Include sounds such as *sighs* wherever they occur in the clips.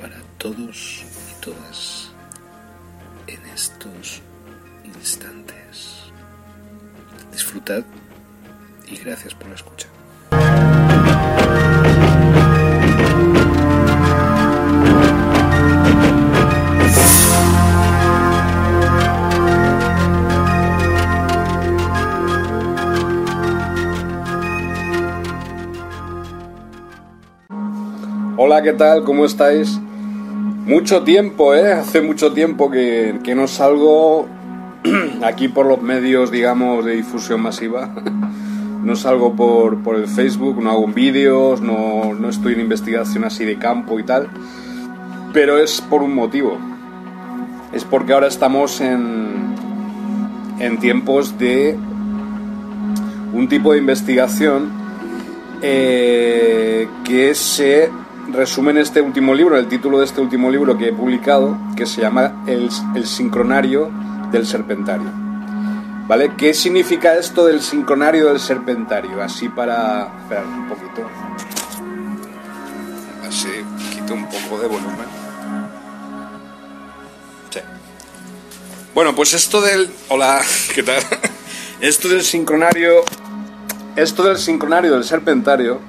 para todos y todas en estos instantes. Disfrutad y gracias por la escucha. Hola, ¿qué tal? ¿Cómo estáis? Mucho tiempo, ¿eh? Hace mucho tiempo que, que no salgo *clears throat* aquí por los medios, digamos, de difusión masiva. *laughs* No salgo por, por el Facebook, no hago vídeos, no, no estoy en investigación así de campo y tal. Pero es por un motivo. Es porque ahora estamos en, en tiempos de un tipo de investigación eh, que se resume en este último libro, el título de este último libro que he publicado, que se llama El, el sincronario del serpentario. ¿Vale? ¿Qué significa esto del sincronario del serpentario? Así para... Esperad un poquito. Así, quito un poco de volumen. Sí. Bueno, pues esto del... Hola, *laughs* ¿qué tal? Esto del sincronario... Esto del sincronario del serpentario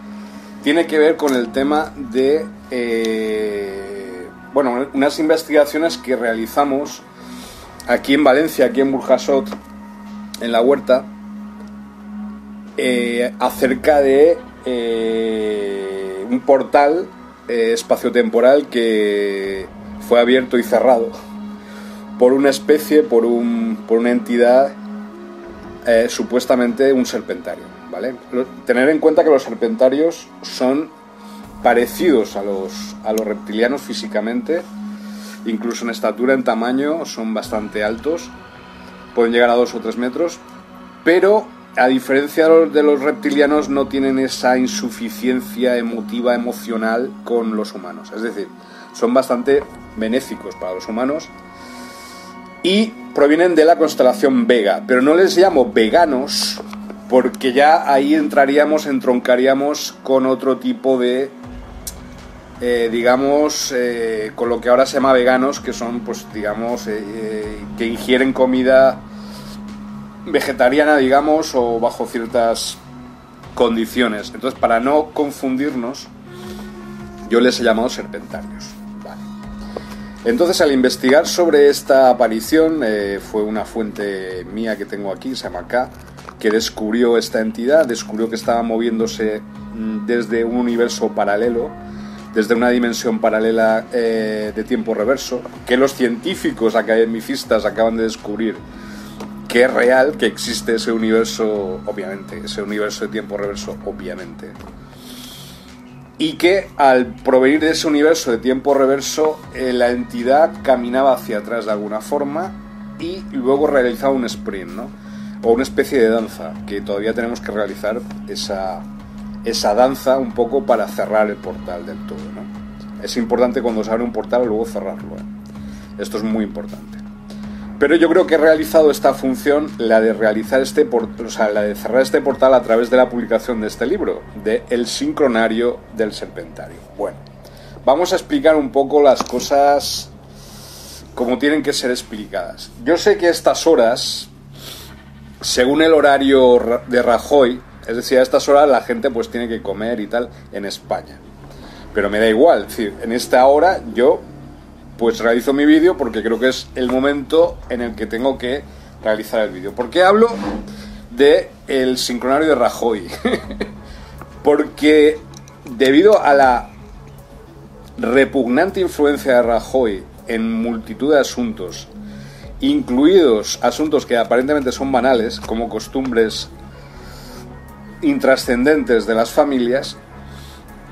tiene que ver con el tema de... eh, bueno, unas investigaciones que realizamos aquí en Valencia, aquí en Burjasot, en la huerta, eh, acerca de eh, un portal espaciotemporal que fue abierto y cerrado por una especie, por, un, por una entidad, supuestamente un serpentario. Tener en cuenta que los serpentarios son parecidos a los, a los reptilianos físicamente, incluso en estatura, en tamaño, son bastante altos, pueden llegar a 2 o 3 metros, pero a diferencia de los reptilianos no tienen esa insuficiencia emotiva, emocional con los humanos. Es decir, son bastante benéficos para los humanos y provienen de la constelación Vega, pero no les llamo veganos porque ya ahí entraríamos, entroncaríamos con otro tipo de, eh, digamos, eh, con lo que ahora se llama veganos, que son, pues, digamos, eh, que ingieren comida vegetariana, digamos, o bajo ciertas condiciones. Entonces, para no confundirnos, yo les he llamado serpentarios. Entonces, al investigar sobre esta aparición, fue una fuente mía que tengo aquí, se llama K, que descubrió esta entidad, descubrió que estaba moviéndose mm, desde un universo paralelo, desde una dimensión paralela eh, de tiempo reverso, que los científicos academicistas acaban de descubrir que es real, que existe ese universo, obviamente, ese universo de tiempo reverso, obviamente y que al provenir de ese universo de tiempo reverso, eh, la entidad caminaba hacia atrás de alguna forma y luego realizaba un sprint, ¿no? O una especie de danza, que todavía tenemos que realizar esa, esa danza un poco para cerrar el portal del todo, ¿no? Es importante cuando se abre un portal luego cerrarlo, ¿eh? Esto es muy importante. Pero yo creo que he realizado esta función, la de realizar este o sea, la de cerrar este portal a través de la publicación de este libro, de El sincronario del serpentario. Bueno, vamos a explicar un poco las cosas como tienen que ser explicadas. Yo sé que estas horas, según el horario ra- de Rajoy, Es decir, a estas horas la gente pues tiene que comer y tal en España. Pero me da igual, es decir, en esta hora yo pues realizo mi vídeo porque creo que es el momento en el que tengo que realizar el vídeo. ¿Por qué hablo de el sincronario de Rajoy? *laughs* porque debido a la repugnante influencia de Rajoy en multitud de asuntos, incluidos asuntos que aparentemente son banales, como costumbres intrascendentes de las familias,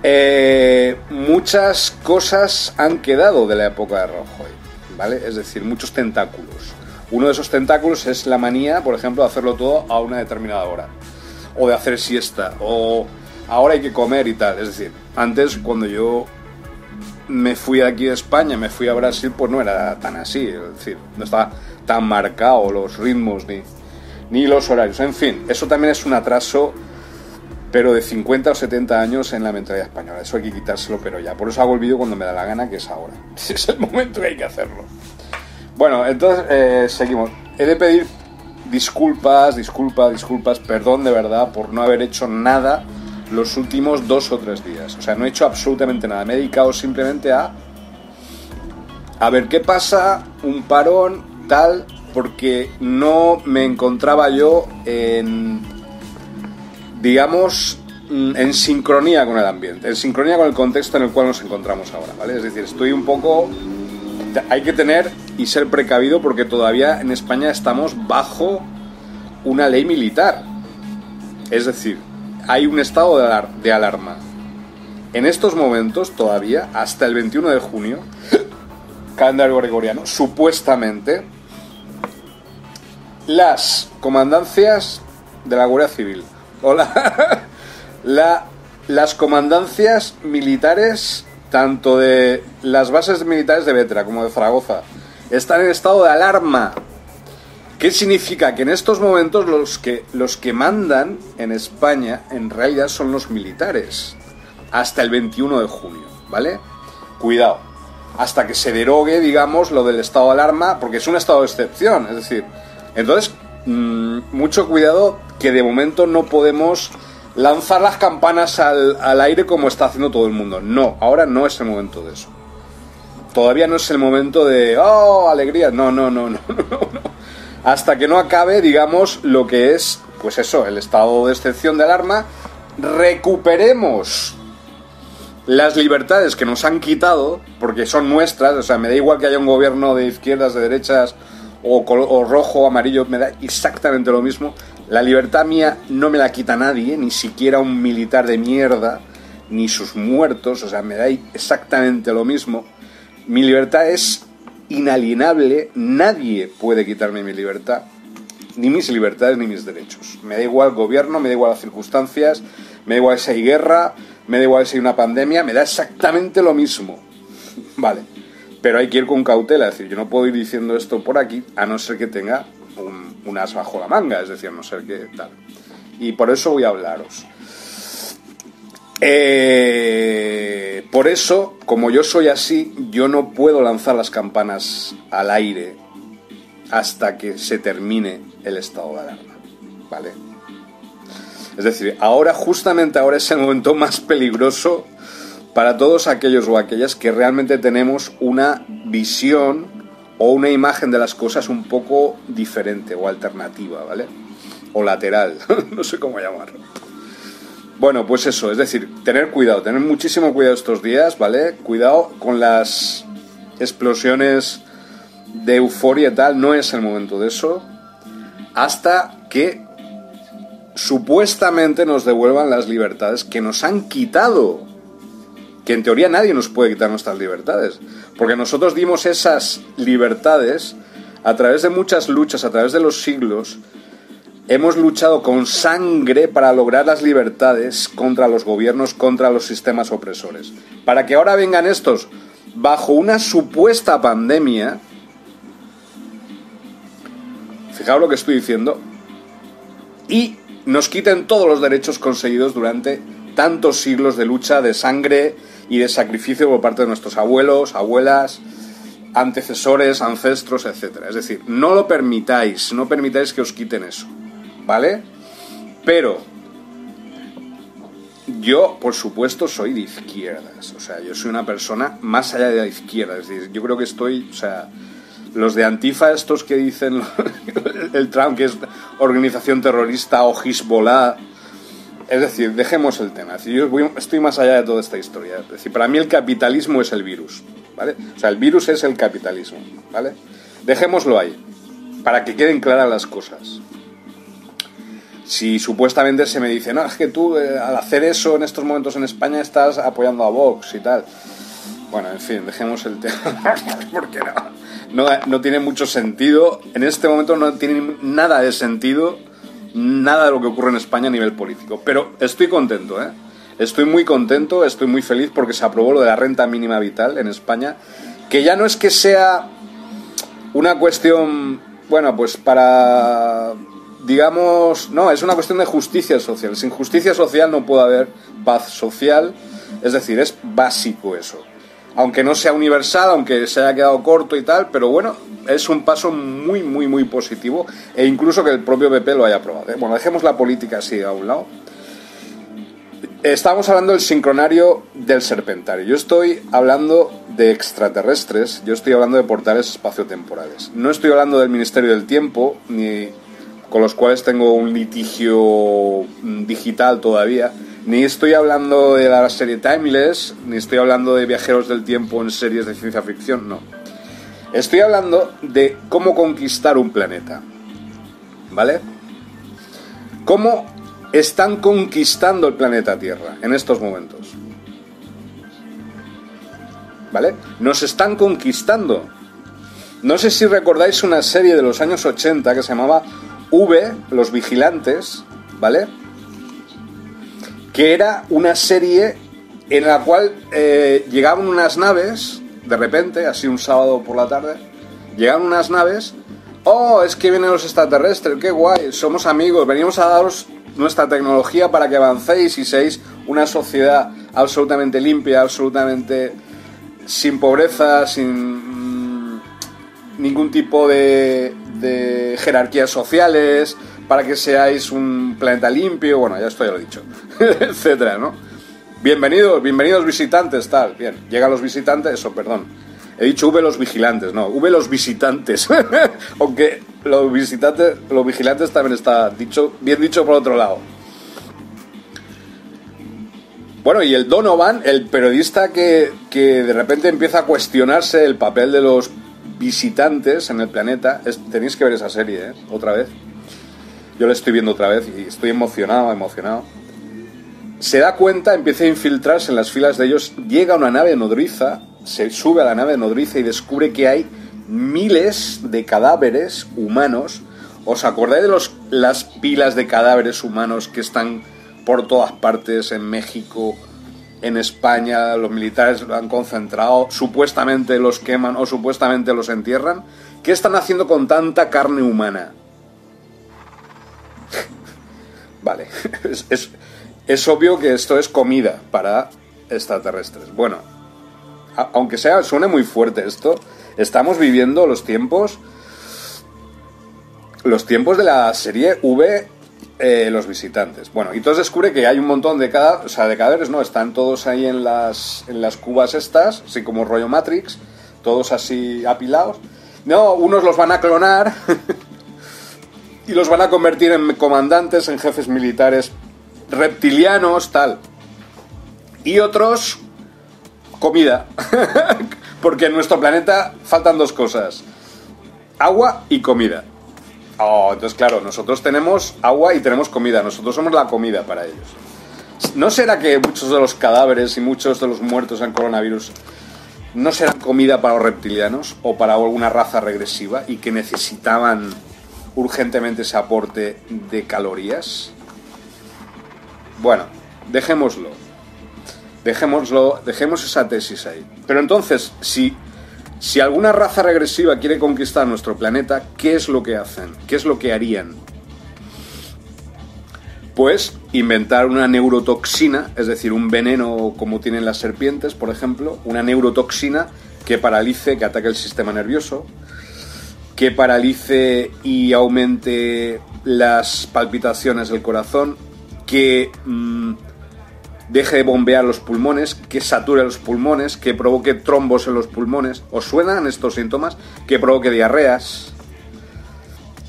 eh, muchas cosas han quedado de la época de Rajoy, ¿vale? Es decir, muchos tentáculos. Uno de esos tentáculos es la manía, por ejemplo, de hacerlo todo a una determinada hora, o de hacer siesta, o ahora hay que comer y tal. Es decir, antes cuando yo me fui aquí de España, me fui a Brasil, pues no era tan así, es decir, no estaba tan marcado los ritmos ni, ni los horarios. En fin, eso también es un atraso, pero de 50 o 70 años en la mentalidad española. Eso hay que quitárselo, pero ya. Por eso hago el vídeo cuando me da la gana, que es ahora. *laughs* Es el momento que hay que hacerlo. Bueno, entonces eh, seguimos. He de pedir disculpas, disculpas, disculpas, perdón de verdad por no haber hecho nada los últimos dos o tres días. O sea, no he hecho absolutamente nada. Me he dedicado simplemente a. A ver qué pasa, un parón, tal, porque no me encontraba yo en. digamos, mm, en sincronía con el ambiente, en sincronía con el contexto en el cual nos encontramos ahora, ¿vale? Es decir, estoy un poco. Hay que tener y ser precavido porque todavía en España estamos bajo una ley militar. Es decir, hay un estado de, alarma. En estos momentos, todavía, hasta el 21 de junio, calendario gregoriano, supuestamente, las comandancias de la Guardia Civil o *laughs* la, las comandancias militares, tanto de las bases militares de Vetra como de Zaragoza, están en estado de alarma ¿Qué significa? Que en estos momentos los que, los que mandan en España en realidad son los militares. Hasta el 21 de junio, ¿vale? Cuidado. Hasta que se derogue, digamos, lo del estado de alarma, porque es un estado de excepción. Es decir, entonces, mm, mucho cuidado que de momento no podemos lanzar las campanas al, al aire como está haciendo todo el mundo. No, ahora no es el momento de eso. Todavía no es el momento de, oh, alegría. No, no, no, *laughs* no, no, no hasta que no acabe, digamos, lo que es, pues eso, el estado de excepción de alarma, recuperemos las libertades que nos han quitado, porque son nuestras, o sea, me da igual que haya un gobierno de izquierdas, de derechas, o, o rojo, amarillo, me da exactamente lo mismo. La libertad mía no me la quita nadie, ni siquiera un militar de mierda, ni sus muertos, o sea, me da exactamente lo mismo. Mi libertad es inalienable, nadie puede quitarme mi libertad, ni mis libertades ni mis derechos. Me da igual el gobierno, me da igual las circunstancias, me da igual si hay guerra, me da igual si hay una pandemia, me da exactamente lo mismo. Vale, pero hay que ir con cautela, es decir, yo no puedo ir diciendo esto por aquí a no ser que tenga un, un as bajo la manga, es decir, a no ser que tal. Y por eso voy a hablaros. Eh, por eso, como yo soy así, yo no puedo lanzar las campanas al aire hasta que se termine el estado de alarma. ¿Vale? Es decir, ahora, justamente ahora es el momento más peligroso para todos aquellos o aquellas que realmente tenemos una visión o una imagen de las cosas un poco diferente o alternativa, ¿vale? O lateral, *laughs* no sé cómo llamarlo. Bueno, pues eso, es decir, tener cuidado, tener muchísimo cuidado estos días, ¿vale? Cuidado con las explosiones de euforia y tal, no es el momento de eso, hasta que supuestamente nos devuelvan las libertades que nos han quitado. Que en teoría nadie nos puede quitar nuestras libertades, porque nosotros dimos esas libertades a través de muchas luchas, a través de los siglos, Hemos luchado con sangre para lograr las libertades contra los gobiernos, contra los sistemas opresores. Para que ahora vengan estos bajo una supuesta pandemia, fijaos lo que estoy diciendo, y nos quiten todos los derechos conseguidos durante tantos siglos de lucha, de sangre y de sacrificio por parte de nuestros abuelos, abuelas, antecesores, ancestros, etc. Es decir, no lo permitáis, no permitáis que os quiten eso. ¿Vale? Pero yo, por supuesto, soy de izquierdas. O sea, yo soy una persona más allá de la izquierda. Es decir, yo creo que estoy, o sea, los de Antifa, estos que dicen *laughs* el Trump que es organización terrorista o Hezbollah. Es decir, dejemos el tema. yo estoy más allá de toda esta historia. Es decir, para mí el capitalismo es el virus. ¿Vale? O sea, el virus es el capitalismo. ¿Vale? Dejémoslo ahí. Para que queden claras las cosas si supuestamente se me dice, no, es que tú eh, al hacer eso en estos momentos en España estás apoyando a Vox y tal. Bueno, en fin, dejemos el tema, *laughs* porque no, no, no tiene mucho sentido. En este momento no tiene nada de sentido, nada de lo que ocurre en España a nivel político. Pero estoy contento, ¿eh? Estoy muy contento, estoy muy feliz porque se aprobó lo de la renta mínima vital en España, que ya no es que sea una cuestión, bueno, pues para digamos, no, es una cuestión de justicia social. Sin justicia social no puede haber paz social, es decir, es básico eso. Aunque no sea universal, aunque se haya quedado corto y tal, pero bueno, es un paso muy, muy, muy positivo e incluso que el propio PP lo haya aprobado. ¿eh? Bueno, dejemos la política así a un lado. Estamos hablando del sincronario del serpentario. Yo estoy hablando de extraterrestres, yo estoy hablando de portales espaciotemporales. No estoy hablando del Ministerio del Tiempo, ni con los cuales tengo un litigio mm, digital todavía. Ni estoy hablando de la serie Timeless, ni estoy hablando de viajeros del tiempo en series de ciencia ficción, no. Estoy hablando de cómo conquistar un planeta. ¿Vale? ¿Cómo están conquistando el planeta Tierra en estos momentos? ¿Vale? Nos están conquistando. No sé si recordáis una serie de los años 80 que se llamaba V, Los Vigilantes, ¿vale? Que era una serie en la cual eh, llegaban unas naves, de repente, así un sábado por la tarde, llegaban unas naves, oh, es que vienen los extraterrestres, qué guay, somos amigos, venimos a daros nuestra tecnología para que avancéis y seáis una sociedad absolutamente limpia, absolutamente sin pobreza, sin ningún tipo de, de jerarquías sociales, para que seáis un planeta limpio, bueno, ya esto ya lo he dicho, *laughs* etcétera, ¿no? Bienvenidos, bienvenidos visitantes, tal, bien, llegan los visitantes, eso, perdón. He dicho V los vigilantes, no, V los visitantes. *laughs* Aunque los visitantes, los vigilantes también está dicho, bien dicho por otro lado. Bueno, y el Donovan, el periodista que, que de repente empieza a cuestionarse el papel de los visitantes en el planeta. tenéis que ver esa serie, ¿eh? Otra vez. Yo la estoy viendo otra vez y estoy emocionado, emocionado. Se da cuenta, empieza a infiltrarse en las filas de ellos, llega una nave nodriza, se sube a la nave nodriza y descubre que hay miles de cadáveres humanos. ¿Os acordáis de los, las pilas de cadáveres humanos que están por todas partes en México, en España los militares lo han concentrado, supuestamente los queman o supuestamente los entierran. ¿Qué están haciendo con tanta carne humana? *laughs* vale, *laughs* es, obvio que esto es comida para extraterrestres. Bueno, aunque sea, suene muy fuerte esto, estamos viviendo los tiempos... Los tiempos de la serie V eh, los visitantes. Bueno, y entonces descubre que hay un montón de, cada, o sea, de cadáveres, ¿no? Están todos ahí en las, en las cubas estas, así como rollo Matrix, todos así apilados. No, unos los van a clonar *laughs* y los van a convertir en comandantes, en jefes militares reptilianos, tal. Y otros, comida. *laughs* Porque en nuestro planeta faltan dos cosas. Agua y comida. Oh, entonces claro, nosotros tenemos agua y tenemos comida, nosotros somos la comida para ellos. ¿No será que muchos de los cadáveres y muchos de los muertos en coronavirus no serán comida para los reptilianos o para alguna raza regresiva y que necesitaban urgentemente ese aporte de calorías? Bueno, dejémoslo. Dejémoslo, dejemos esa tesis ahí. Pero entonces, si si alguna raza regresiva quiere conquistar nuestro planeta, ¿qué es lo que hacen? ¿Qué es lo que harían? Pues inventar una neurotoxina, es decir, un veneno como tienen las serpientes, por ejemplo, una neurotoxina que paralice, que ataque el sistema nervioso, que paralice y aumente las palpitaciones del corazón, que mm, deje de bombear los pulmones, que sature los pulmones, que provoque trombos en los pulmones. ¿Os suenan estos síntomas? Que provoque diarreas.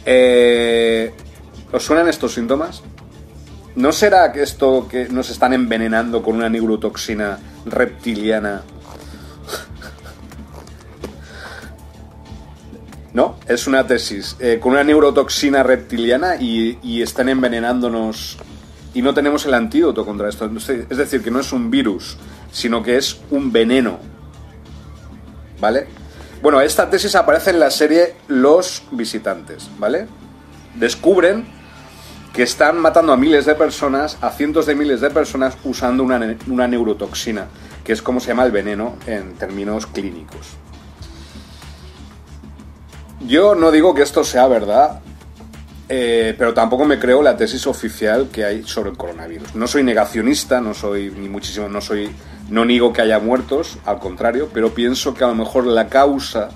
Eh, ¿Os suenan estos síntomas? ¿No será que esto que nos están envenenando con una neurotoxina reptiliana? *laughs* No, es una tesis. Eh, con una neurotoxina reptiliana y, y están envenenándonos y no tenemos el antídoto contra esto. Es decir, que no es un virus, sino que es un veneno. ¿Vale? Bueno, esta tesis aparece en la serie Los Visitantes, ¿vale? Descubren que están matando a miles de personas, a cientos de miles de personas, usando una, una neurotoxina, que es como se llama el veneno en términos clínicos. Yo no digo que esto sea verdad, eh, pero tampoco me creo la tesis oficial que hay sobre el coronavirus. No soy negacionista, no soy ni muchísimo, no soy, no niego que haya muertos, al contrario, pero pienso que a lo mejor la causa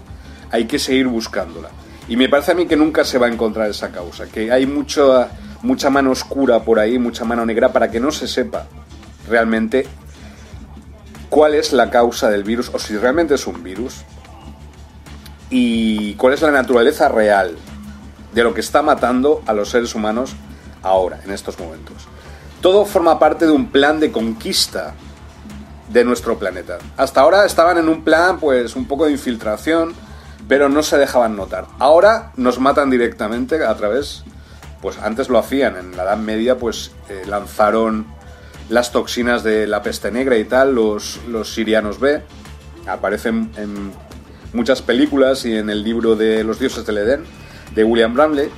hay que seguir buscándola. Y me parece a mí que nunca se va a encontrar esa causa, que hay mucha, mucha mano oscura por ahí, mucha mano negra para que no se sepa realmente cuál es la causa del virus o si realmente es un virus y cuál es la naturaleza real de lo que está matando a los seres humanos ahora, en estos momentos. Todo forma parte de un plan de conquista de nuestro planeta. Hasta ahora estaban en un plan, pues, un poco de infiltración, pero no se dejaban notar. Ahora nos matan directamente a través, pues antes lo hacían, en la Edad Media, pues eh, lanzaron las toxinas de la peste negra y tal, los, los sirianos B, aparecen en muchas películas y en el libro de los dioses del Edén de William Bramley.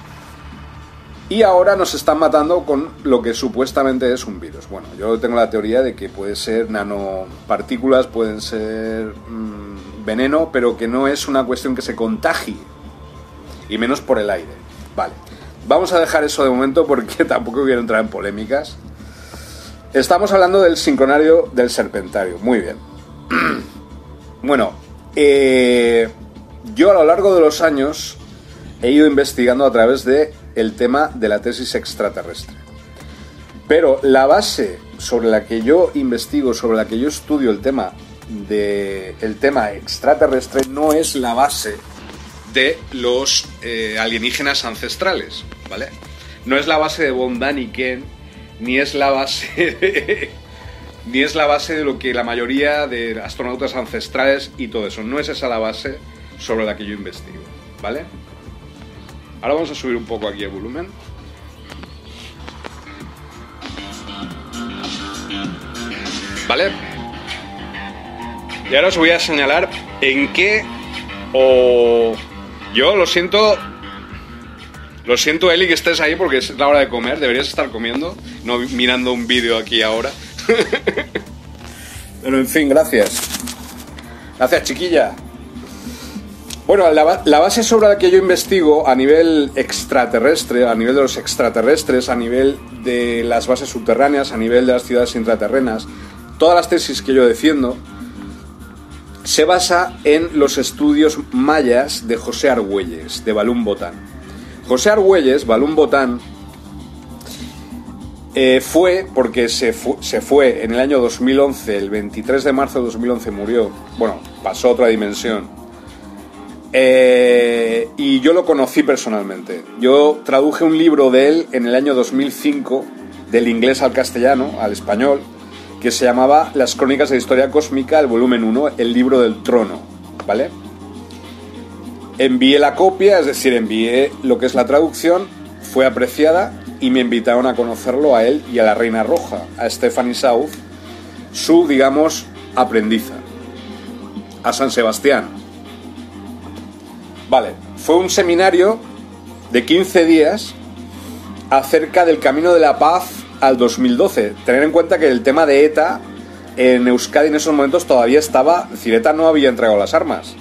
Y ahora nos están matando con lo que supuestamente es un virus. Bueno, yo tengo la teoría de que puede ser nanopartículas, pueden ser mm, veneno, pero que no es una cuestión que se contagie. Y menos por el aire. Vale. Vamos a dejar eso de momento porque *laughs* tampoco quiero entrar en polémicas. Estamos hablando del sincronario del serpentario. Muy bien. *clears throat* bueno, eh, yo a lo largo de los años he ido investigando a través de el tema de la tesis extraterrestre. Pero la base sobre la que yo investigo, sobre la que yo estudio el tema de el tema extraterrestre no es la base de los eh, alienígenas ancestrales, ¿vale? No es la base de Von y Ken, ni es la base de, *laughs* ni es la base de lo que la mayoría de astronautas ancestrales y todo eso. No es esa la base sobre la que yo investigo, ¿vale? Ahora vamos a subir un poco aquí el volumen. ¿Vale? Y ahora os voy a señalar en qué o... Yo lo siento... Lo siento, Eli, que estés ahí porque es la hora de comer. Deberías estar comiendo, no mirando un vídeo aquí ahora. *laughs* Pero en fin, gracias. Gracias, chiquilla. Bueno, la, base sobre la que yo investigo a nivel extraterrestre, a nivel de los extraterrestres, a nivel de las bases subterráneas, a nivel de las ciudades intraterrenas, todas las tesis que yo defiendo, se basa en los estudios mayas de José Argüelles, de Balún Botán. José Argüelles, Balún Botán, eh, fue, porque se, se fue en el año 2011, el 23 de marzo de 2011 murió, bueno, pasó a otra dimensión, eh, y yo lo conocí personalmente. Yo traduje un libro de él en el año 2005, del inglés al castellano, al español, que se llamaba Las Crónicas de Historia Cósmica, el volumen 1, el libro del trono, ¿vale? Envié la copia, es decir, envié lo que es la traducción, fue apreciada y me invitaron a conocerlo a él y a la Reina Roja, a Stephanie South, su, digamos, aprendiza, a San Sebastián, Vale, fue un seminario de 15 días acerca del camino de la paz al 2012. Tener en cuenta que el tema de ETA en Euskadi en esos momentos todavía estaba, es ETA no había entregado las armas.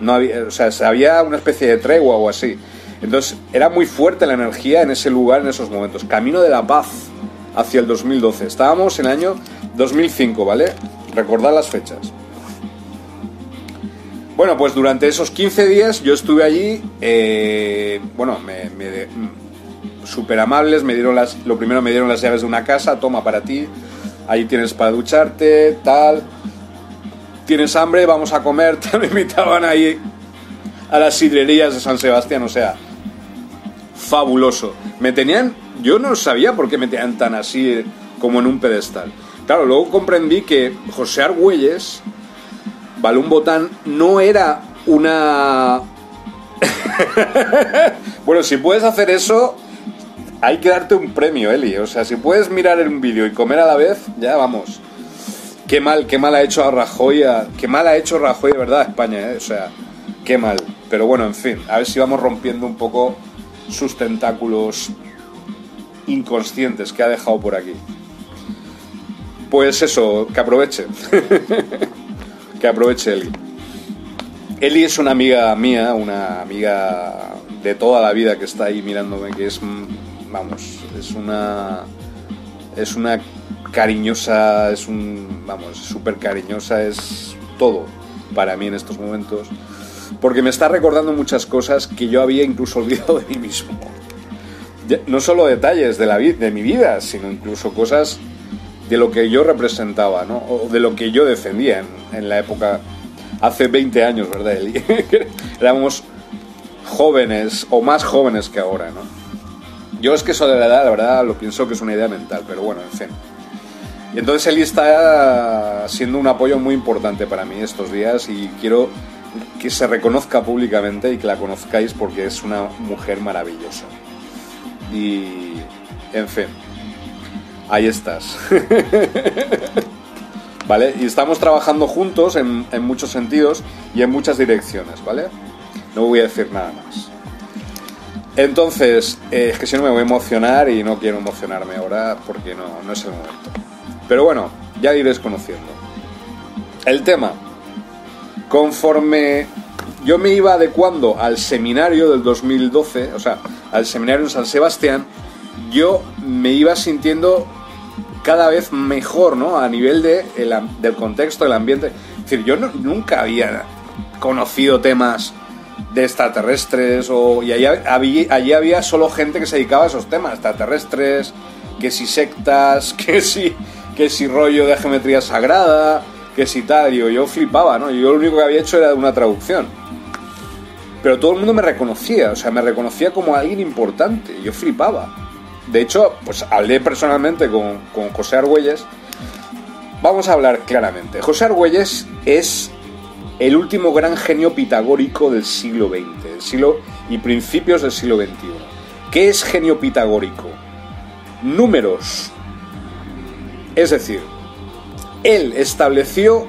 No había, o sea, había una especie de tregua o así. Entonces, era muy fuerte la energía en ese lugar en esos momentos. Camino de la paz hacia el 2012. Estábamos en el año 2005, ¿vale? Recordad las fechas. Bueno, pues durante esos 15 días yo estuve allí, eh, bueno, me, súper amables, me dieron las, lo primero me dieron las llaves de una casa, toma para ti, ahí tienes para ducharte, tal. Tienes hambre, vamos a comer, *laughs* te lo invitaban ahí a las sidrerías de San Sebastián, o sea, fabuloso. Me tenían, yo no sabía por qué me tenían tan así eh, como en un pedestal. Claro, luego comprendí que José Argüelles, Balún Botán, no era una... *laughs* bueno, si puedes hacer eso, hay que darte un premio, Eli. O sea, si puedes mirar un vídeo y comer a la vez, ya vamos. Qué mal, qué mal ha hecho a Rajoy, qué mal ha hecho Rajoy de verdad España, ¿eh? O sea, qué mal. Pero bueno, en fin, a ver si vamos rompiendo un poco sus tentáculos inconscientes que ha dejado por aquí. Pues eso, que aproveche. *laughs* que aproveche Eli. Eli es una amiga mía, una amiga de toda la vida que está ahí mirándome, que es, vamos, es una, es una cariñosa, es un, vamos, súper cariñosa, es todo para mí en estos momentos, porque me está recordando muchas cosas que yo había incluso *laughs* olvidado de mí mismo. No solo detalles de, la, de mi vida, sino incluso cosas de lo que yo representaba, ¿no? O de lo que yo defendía en, la época, hace 20 años, ¿verdad, Eli? *laughs* Éramos jóvenes o más jóvenes que ahora, ¿no? Yo es que eso de la edad, la verdad, lo pienso que es una idea mental, pero bueno, en fin. Y entonces Eli está siendo un apoyo muy importante para mí estos días y quiero que se reconozca públicamente y que la conozcáis porque es una mujer maravillosa. Y, en fin, ahí estás. *laughs* ¿Vale? Y estamos trabajando juntos en, muchos sentidos y en muchas direcciones, ¿vale? No voy a decir nada más. Entonces, eh, es que si no me voy a emocionar y no quiero emocionarme ahora porque no, no es el momento. Pero bueno, ya iréis conociendo. El tema. Conforme yo me iba adecuando al seminario del 2012, o sea, al seminario en San Sebastián, yo me iba sintiendo cada vez mejor, ¿no? A nivel de, del contexto, del ambiente. Es decir, yo nunca había conocido temas de extraterrestres o, y allí había, allí había solo gente que se dedicaba a esos temas, extraterrestres, que si sectas, *laughs* que si, que rollo de geometría sagrada, que si tal, yo, yo flipaba, ¿no? Yo lo único que había hecho era una traducción. Pero todo el mundo me reconocía, o sea, me reconocía como alguien importante, yo flipaba. De hecho, pues hablé personalmente con, José Argüelles. Vamos a hablar claramente. José Argüelles es el último gran genio pitagórico del siglo XX siglo, y principios del siglo XXI. ¿Qué es genio pitagórico? Números. Es decir, él estableció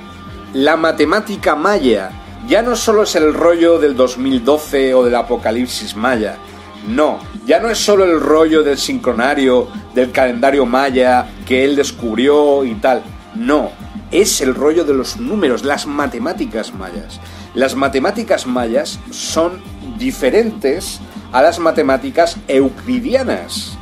la matemática maya. Ya no solo es el rollo del 2012 o del apocalipsis maya, no, ya no es solo el rollo del sincronario, del calendario maya que él descubrió y tal. No, es el rollo de los números, las matemáticas mayas. Las matemáticas mayas son diferentes a las matemáticas euclidianas,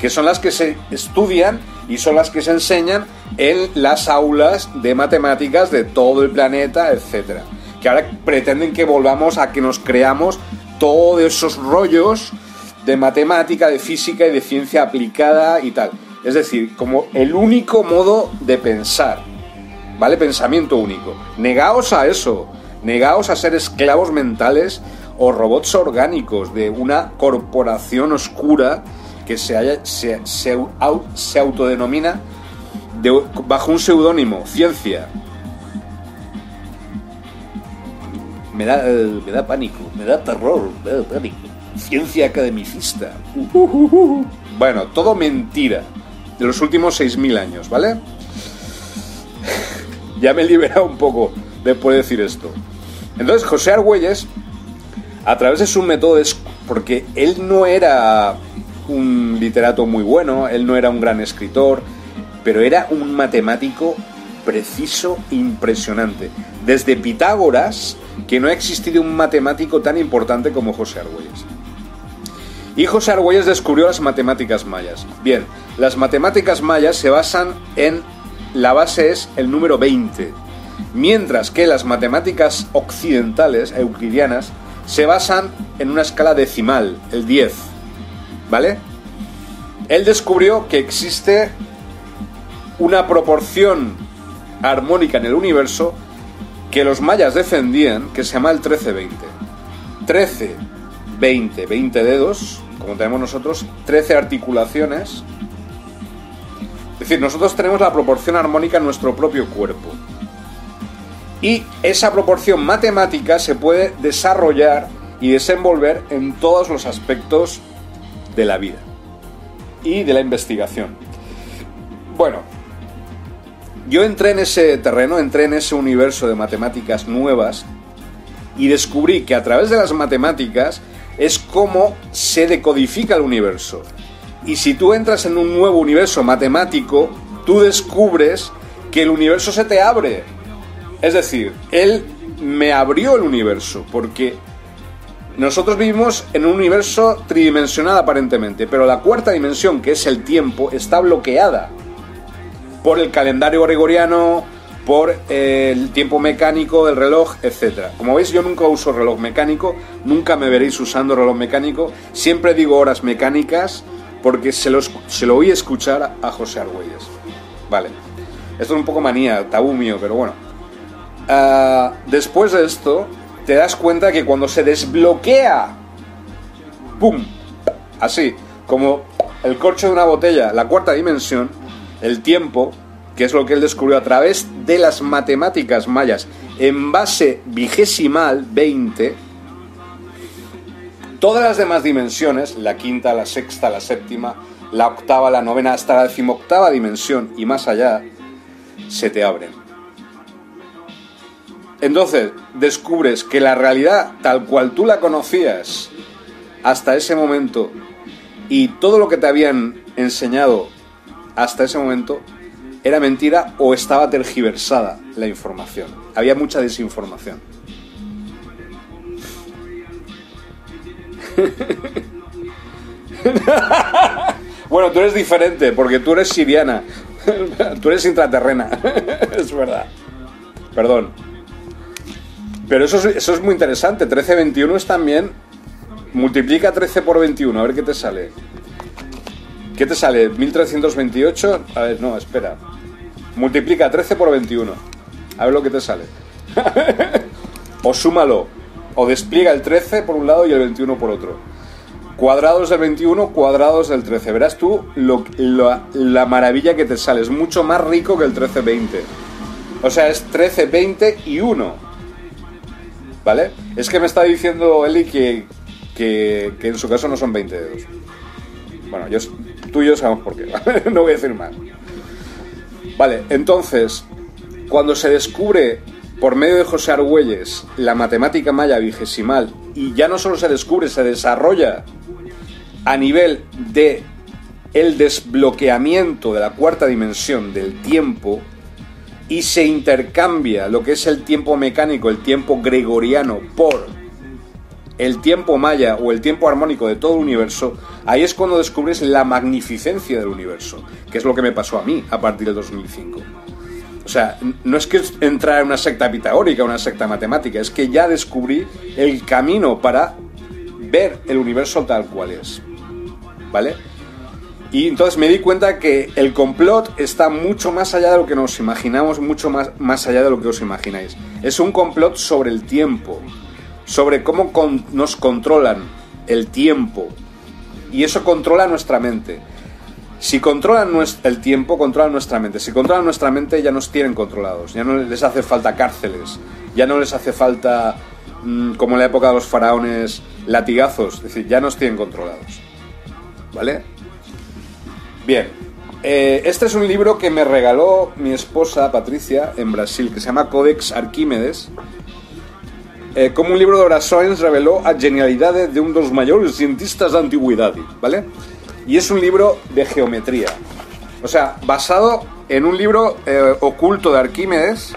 que son las que se estudian y son las que se enseñan en las aulas de matemáticas de todo el planeta, etc. Que ahora pretenden que volvamos a que nos creamos todos esos rollos de matemática, de física y de ciencia aplicada y tal. Es decir, como el único modo de pensar. ¿Vale? Pensamiento único. Negaos a eso. Negaos a ser esclavos mentales o robots orgánicos de una corporación oscura que se, haya, se, se, autodenomina bajo un seudónimo, ciencia. Me da, me da pánico, me da terror, me da pánico. Ciencia academicista. Bueno, todo mentira. De los últimos 6.000 años, ¿vale? *sighs* ya me he liberado un poco después de decir esto. Entonces, José Argüelles, a través de su método, porque él no era un literato muy bueno, él no era un gran escritor, pero era un matemático preciso, impresionante. Desde Pitágoras que no ha existido un matemático tan importante como José Argüelles. Y José Argüelles descubrió las matemáticas mayas. Bien, las matemáticas mayas se basan en... La base es el número 20, mientras que las matemáticas occidentales, euclidianas, se basan en una escala decimal, el 10. ¿Vale? Él descubrió que existe una proporción armónica en el universo que los mayas defendían, que se llama el 13-20. 13, 20, 20 dedos, como tenemos nosotros, 13 articulaciones. Es decir, nosotros tenemos la proporción armónica en nuestro propio cuerpo. Y esa proporción matemática se puede desarrollar y desenvolver en todos los aspectos de la vida y de la investigación. Bueno, yo entré en ese terreno, entré en ese universo de matemáticas nuevas y descubrí que a través de las matemáticas es como se decodifica el universo. Y si tú entras en un nuevo universo matemático, tú descubres que el universo se te abre. Es decir, él me abrió el universo, porque nosotros vivimos en un universo tridimensional aparentemente, pero la cuarta dimensión, que es el tiempo, está bloqueada por el calendario gregoriano, por eh, el tiempo mecánico del reloj, etc. Como veis, yo nunca uso reloj mecánico, nunca me veréis usando reloj mecánico, siempre digo horas mecánicas porque se lo, se lo oí escuchar a José Argüelles. Vale, esto es un poco manía, tabú mío, pero bueno. Ah, después de esto, te das cuenta que cuando se desbloquea, ¡pum! Así, como el corcho de una botella, la cuarta dimensión, el tiempo, que es lo que él descubrió a través de las matemáticas mayas, en base vigesimal 20, todas las demás dimensiones, la quinta, la sexta, la séptima, la octava, la novena, hasta la decimoctava dimensión y más allá, se te abren. Entonces, descubres que la realidad tal cual tú la conocías hasta ese momento y todo lo que te habían enseñado hasta ese momento era mentira o estaba tergiversada la información. Había mucha desinformación. *laughs* bueno, tú eres diferente porque tú eres siriana. *laughs* tú eres intraterrena. *laughs* es verdad. Perdón. Pero eso es, eso es muy interesante. 1321 es también. Multiplica 13 por 21, a ver qué te sale. ¿Qué te sale? 1328. A ver, no, espera. Multiplica 13 por 21. A ver lo que te sale. *laughs* o súmalo. O despliega el 13 por un lado y el 21 por otro. Cuadrados del 21, cuadrados del 13. Verás tú lo, la maravilla que te sale. Es mucho más rico que el 1320. O sea, es 13, 20 y 1. ¿Vale? Es que me está diciendo Eli que, que, en su caso no son 20 dedos. Bueno, yo, tú y yo sabemos por qué, *laughs* no voy a decir más. Vale, entonces, cuando se descubre por medio de José Argüelles la matemática maya vigesimal, y ya no solo se descubre, se desarrolla a nivel de el desbloqueamiento de la cuarta dimensión del tiempo, y se intercambia lo que es el tiempo mecánico, el tiempo gregoriano, por el tiempo maya o el tiempo armónico de todo el universo, ahí es cuando descubres la magnificencia del universo, que es lo que me pasó a mí a partir del 2005. O sea, no es que entrar en una secta pitagórica, una secta matemática, es que ya descubrí el camino para ver el universo tal cual es. ¿Vale? Y entonces me di cuenta que el complot está mucho más allá de lo que nos imaginamos, mucho más, más allá de lo que os imagináis. Es un complot sobre el tiempo, sobre cómo nos controlan el tiempo. Y eso controla nuestra mente. Si controlan el tiempo, controlan nuestra mente. Si controlan nuestra mente, ya nos tienen controlados. Ya no les hace falta cárceles. Ya no les hace falta, mm, como en la época de los faraones, latigazos. Es decir, ya nos tienen controlados. ¿Vale? Bien, eh, este es un libro que me regaló mi esposa Patricia en Brasil, que se llama Codex Arquímedes. Eh, como un libro de oraciones reveló a genialidades de uno de los mayores cientistas de antigüedad, ¿vale? Y es un libro de geometría. O sea, basado en un libro eh, oculto de Arquímedes,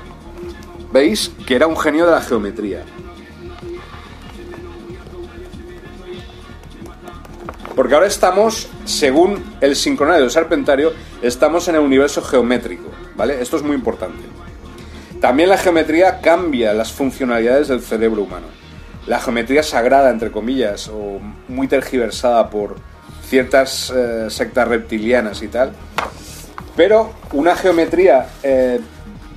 ¿veis? Que era un genio de la geometría. Porque ahora estamos, según el sincronario del Serpentario, estamos en el universo geométrico, ¿vale? Esto es muy importante. También la geometría cambia las funcionalidades del cerebro humano. La geometría sagrada, entre comillas, o muy tergiversada por ciertas eh, sectas reptilianas y tal, pero una geometría eh,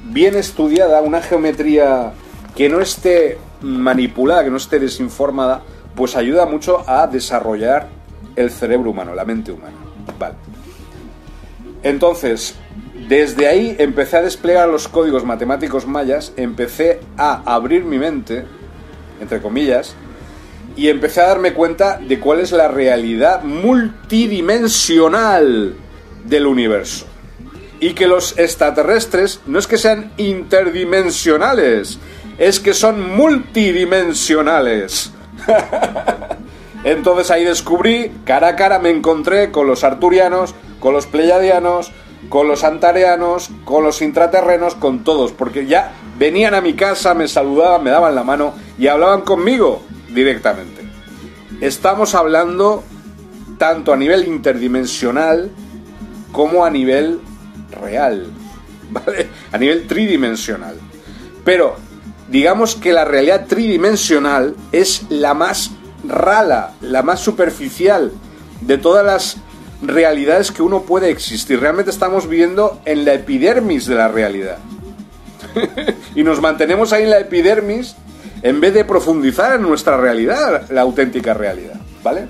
bien estudiada, una geometría que no esté manipulada, que no esté desinformada, pues ayuda mucho a desarrollar el cerebro humano, la mente humana. Vale. Entonces, desde ahí empecé a desplegar los códigos matemáticos mayas, empecé a abrir mi mente, entre comillas, y empecé a darme cuenta de cuál es la realidad multidimensional del universo. Y que los extraterrestres no es que sean interdimensionales, es que son multidimensionales. *laughs* Entonces ahí descubrí, cara a cara me encontré con los arturianos, con los pleiadianos, con los antareanos, con los intraterrenos, con todos, porque ya venían a mi casa, me saludaban, me daban la mano y hablaban conmigo directamente. Estamos hablando tanto a nivel interdimensional como a nivel real, *laughs* ¿vale? A nivel tridimensional. Pero digamos que la realidad tridimensional es la más rala, la más superficial de todas las realidades que uno puede existir. Realmente estamos viviendo en la epidermis de la realidad. *laughs* y nos mantenemos ahí en la epidermis en vez de profundizar en nuestra realidad, la auténtica realidad, ¿vale?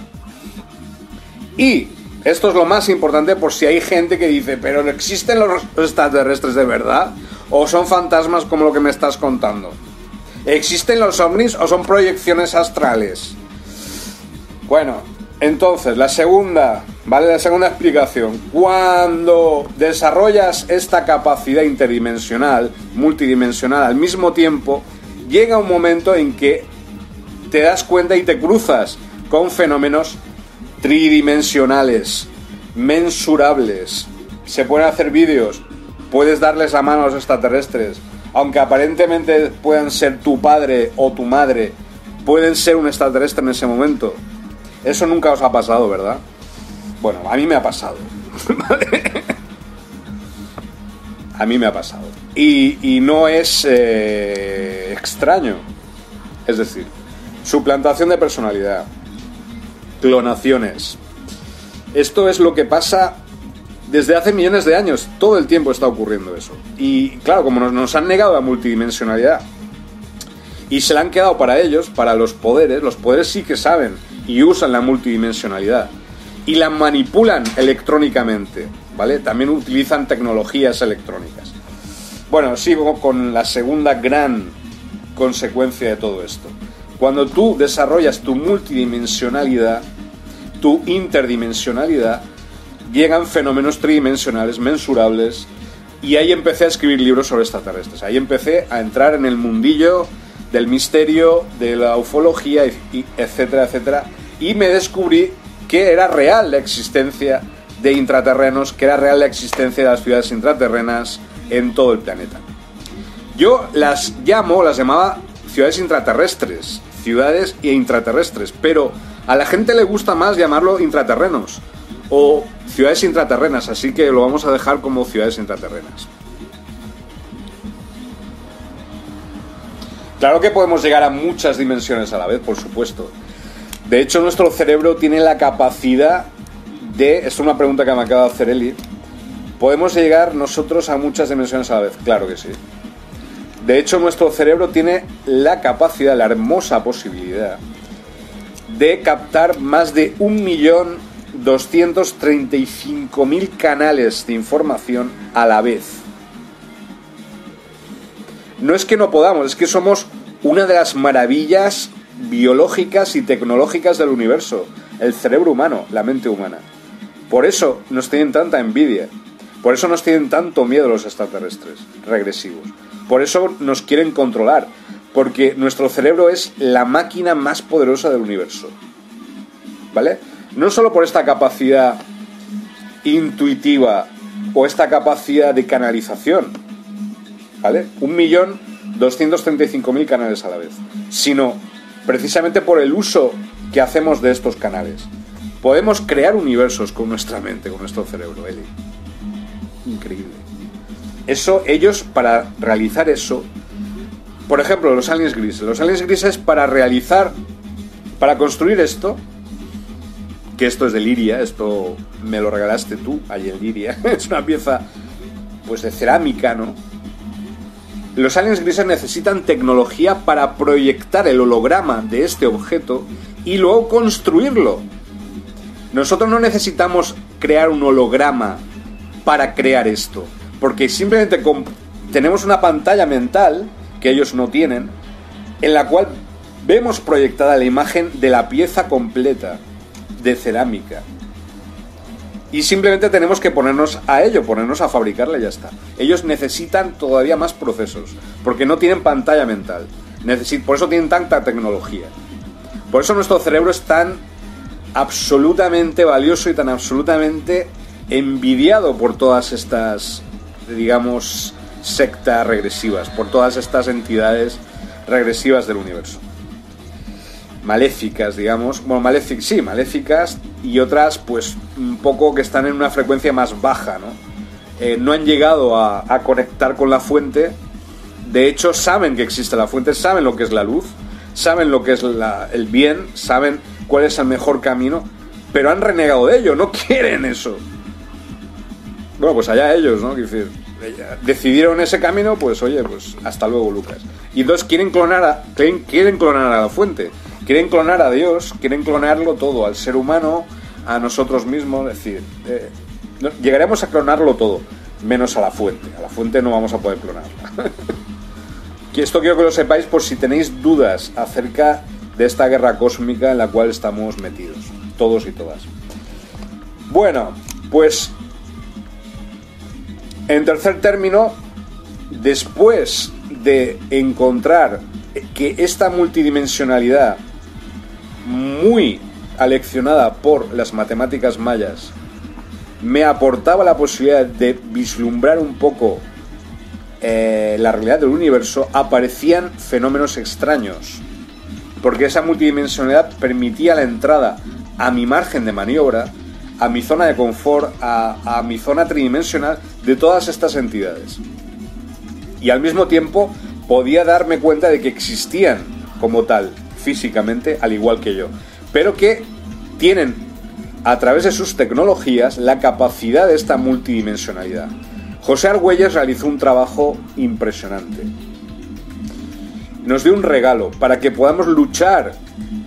Y esto es lo más importante por si hay gente que dice, pero ¿existen los extraterrestres de verdad? ¿O son fantasmas como lo que me estás contando? ¿Existen los ovnis o son proyecciones astrales? Bueno, entonces, la segunda, ¿vale? La segunda explicación. Cuando desarrollas esta capacidad interdimensional, multidimensional al mismo tiempo, llega un momento en que te das cuenta y te cruzas con fenómenos tridimensionales, mensurables. Se pueden hacer vídeos, puedes darles la mano a los extraterrestres, aunque aparentemente puedan ser tu padre o tu madre, pueden ser un extraterrestre en ese momento. Eso nunca os ha pasado, ¿verdad? Bueno, a mí me ha pasado. *laughs* a mí me ha pasado. Y, no es eh, extraño. Es decir, suplantación de personalidad, clonaciones. Esto es lo que pasa desde hace millones de años. Todo el tiempo está ocurriendo eso. Y claro, como nos, han negado la multidimensionalidad y se la han quedado para ellos, para los poderes, los poderes sí que saben y usan la multidimensionalidad y la manipulan electrónicamente, ¿vale? También utilizan tecnologías electrónicas. Bueno, sigo con la segunda gran consecuencia de todo esto. Cuando tú desarrollas tu multidimensionalidad, tu interdimensionalidad, llegan fenómenos tridimensionales, mensurables, y ahí empecé a escribir libros sobre extraterrestres. Ahí empecé a entrar en el mundillo del misterio, de la ufología, etcétera, etcétera, y me descubrí que era real la existencia de intraterrenos, que era real la existencia de las ciudades intraterrenas en todo el planeta. Yo las llamo, las llamaba ciudades intraterrestres, ciudades e intraterrestres, pero a la gente le gusta más llamarlo intraterrenos o ciudades intraterrenas, así que lo vamos a dejar como ciudades intraterrenas. Claro que podemos llegar a muchas dimensiones a la vez, por supuesto. De hecho, nuestro cerebro tiene la capacidad de... Es una pregunta que me acaba de hacer Eli. ¿Podemos llegar nosotros a muchas dimensiones a la vez? Claro que sí. De hecho, nuestro cerebro tiene la capacidad, la hermosa posibilidad de captar más de 1.235.000 canales de información a la vez no es que no podamos, es que somos una de las maravillas biológicas y tecnológicas del universo, el cerebro humano, la mente humana. Por eso nos tienen tanta envidia, por eso nos tienen tanto miedo los extraterrestres regresivos, por eso nos quieren controlar, porque nuestro cerebro es la máquina más poderosa del universo. ¿Vale? No solo por esta capacidad intuitiva o esta capacidad de canalización, ¿vale? Un millón mil canales a la vez, sino precisamente por el uso que hacemos de estos canales. Podemos crear universos con nuestra mente, con nuestro cerebro, Eli. Increíble. Eso, ellos, para realizar eso, por ejemplo, los aliens grises. Los aliens grises, para realizar, para construir esto, que esto es de Liria, esto me lo regalaste tú, en Liria, *laughs* es una pieza pues de cerámica, ¿no? Los aliens grises necesitan tecnología para proyectar el holograma de este objeto y luego construirlo. Nosotros no necesitamos crear un holograma para crear esto, porque simplemente tenemos una pantalla mental que ellos no tienen, en la cual vemos proyectada la imagen de la pieza completa de cerámica. Y simplemente tenemos que ponernos a ello, ponernos a fabricarla y ya está. Ellos necesitan todavía más procesos, porque no tienen pantalla mental. por eso tienen tanta tecnología. Por eso nuestro cerebro es tan absolutamente valioso y tan absolutamente envidiado por todas estas, digamos, sectas regresivas, por todas estas entidades regresivas del universo maléficas, digamos, bueno, maléficas, sí, maléficas y otras pues un poco que están en una frecuencia más baja, ¿no? Eh, no han llegado a, conectar con la fuente, de hecho saben que existe la fuente, saben lo que es la luz, saben lo que es el bien, saben cuál es el mejor camino, pero han renegado de ello, no *laughs* quieren eso. Bueno, pues allá ellos, ¿no? decir, decidieron ese camino, pues oye, pues hasta luego, Lucas. Y entonces quieren clonar a, quieren clonar a la fuente. Quieren clonar a Dios, quieren clonarlo todo, al ser humano, a nosotros mismos, es decir, eh, llegaremos a clonarlo todo, menos a la fuente. A la fuente no vamos a poder clonarla. *laughs* Esto quiero que lo sepáis por si tenéis dudas acerca de esta guerra cósmica en la cual estamos metidos, todos y todas. Bueno, pues en tercer término, después de encontrar que esta multidimensionalidad muy aleccionada por las matemáticas mayas, me aportaba la posibilidad de vislumbrar un poco eh, la realidad del universo, aparecían fenómenos extraños. Porque esa multidimensionalidad permitía la entrada a mi margen de maniobra, a mi zona de confort, a, a mi zona tridimensional de todas estas entidades. Y al mismo tiempo podía darme cuenta de que existían como tal físicamente, al igual que yo, pero que tienen a través de sus tecnologías la capacidad de esta multidimensionalidad. José Argüelles realizó un trabajo impresionante. Nos dio un regalo para que podamos luchar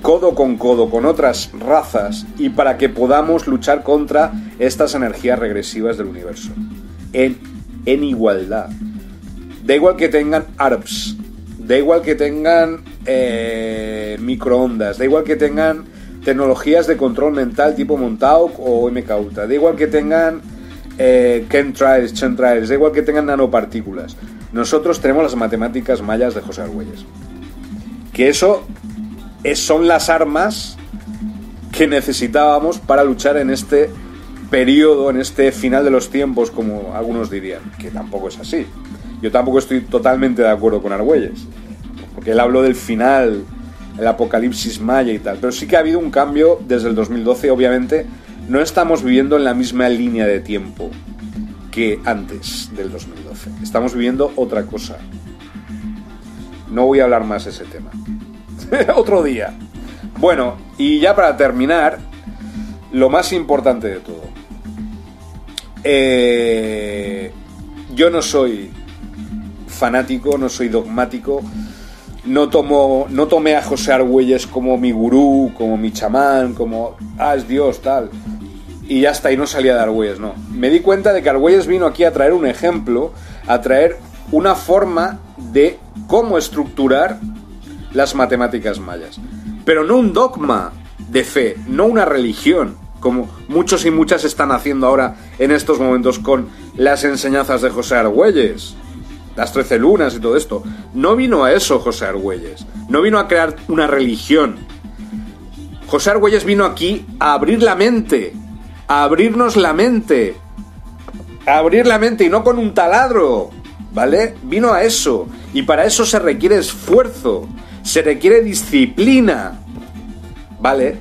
codo con codo con otras razas y para que podamos luchar contra estas energías regresivas del universo. En, en igualdad. Da igual que tengan ARPS, da igual que tengan eh, microondas, da igual que tengan tecnologías de control mental tipo Montauk o MK da igual que tengan eh, chemtrails, chemtrails, da igual que tengan nanopartículas. Nosotros tenemos las matemáticas mayas de José Argüelles. Que eso son las armas que necesitábamos para luchar en este periodo, en este final de los tiempos, como algunos dirían, que tampoco es así. Yo tampoco estoy totalmente de acuerdo con Argüelles porque él habló del final, el apocalipsis maya y tal, pero sí que ha habido un cambio desde el 2012, obviamente no estamos viviendo en la misma línea de tiempo que antes del 2012, estamos viviendo otra cosa. No voy a hablar más de ese tema. *laughs* Otro día. Bueno, y ya para terminar, lo más importante de todo. Eh, yo no soy fanático, no soy dogmático, no, tomo, no tomé a José Argüelles como mi gurú, como mi chamán, como, ah, es Dios, tal. Y ya está, y no salía de Argüelles, no. Me di cuenta de que Argüelles vino aquí a traer un ejemplo, a traer una forma de cómo estructurar las matemáticas mayas. Pero no un dogma de fe, no una religión, como muchos y muchas están haciendo ahora en estos momentos con las enseñanzas de José Argüelles las trece lunas y todo esto. No vino a eso José Argüelles. No vino a crear una religión. José Argüelles vino aquí a abrir la mente. Abrirnos la mente. Abrir la mente y no con un taladro. ¿Vale? Vino a eso. Y para eso se requiere esfuerzo. Se requiere disciplina. ¿Vale?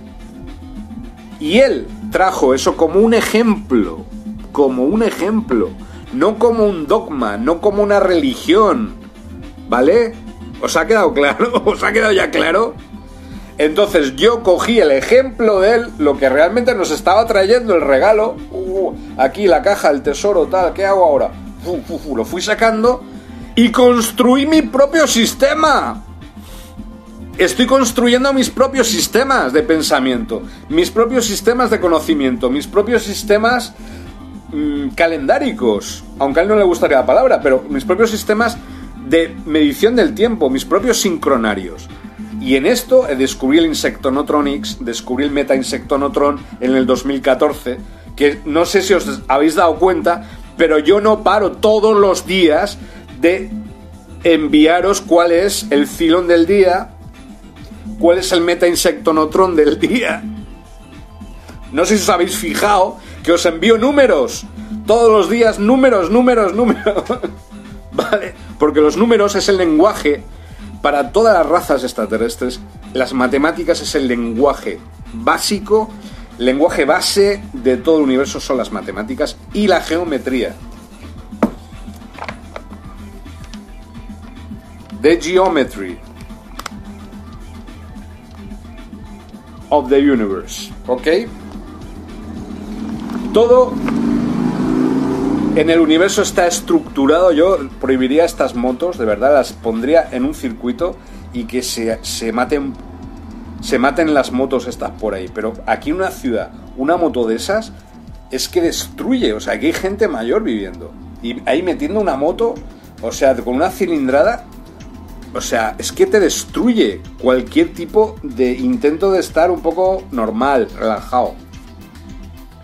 Y él trajo eso como un ejemplo. Como un ejemplo no como un dogma, no como una religión. ¿Vale? ¿Os ha quedado claro? *laughs* ¿Os ha quedado ya claro? Entonces yo cogí el ejemplo de él, lo que realmente nos estaba trayendo el regalo. Uh, aquí la caja, el tesoro, tal, ¿qué hago ahora? fu, lo fui sacando y construí mi propio sistema. Estoy construyendo mis propios sistemas de pensamiento, mis propios sistemas de conocimiento, mis propios sistemas mm, calendáricos, aunque a él no le gustaría la palabra, pero mis propios sistemas de medición del tiempo, mis propios sincronarios. Y en esto eh, descubrí el Insectonotronics, descubrí el Meta Insectonotron en el 2014, que no sé si os habéis dado cuenta, pero yo no paro todos los días de enviaros cuál es el filón del día, cuál es el Meta Insectonotron del día. No sé si os habéis fijado que os envío números. Todos los días números, números, números. *laughs* ¿Vale? Porque los números es el lenguaje para todas las razas extraterrestres. Las matemáticas es el lenguaje básico, lenguaje base de todo el universo son las matemáticas y la geometría. The geometry of the universe. ¿Ok? Todo en el universo está estructurado. Yo prohibiría estas motos, de verdad, las pondría en un circuito y que se, se maten. Se maten las motos estas por ahí. Pero aquí en una ciudad, una moto de esas es que destruye. O sea, aquí hay gente mayor viviendo. Y ahí metiendo una moto, o sea, con una cilindrada. O sea, es que te destruye cualquier tipo de intento de estar un poco normal, relajado.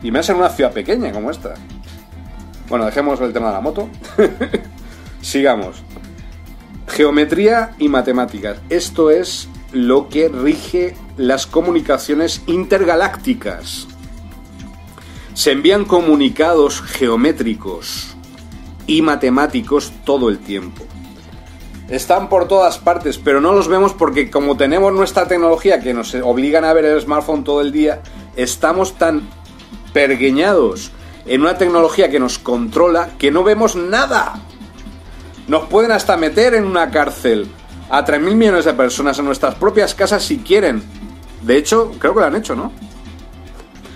Y me en una ciudad pequeña como esta. Bueno, dejemos el tema de la moto. *laughs* Sigamos. Geometría y matemáticas. Esto es lo que rige las comunicaciones intergalácticas. Se envían comunicados geométricos y matemáticos todo el tiempo. Están por todas partes, pero no los vemos porque como tenemos nuestra tecnología que nos obligan a ver el smartphone todo el día, estamos tan pergueñados en una tecnología que nos controla que no vemos nada. Nos pueden hasta meter en una cárcel a 3.000 millones de personas en nuestras propias casas si quieren. De hecho, creo que lo han hecho, ¿no?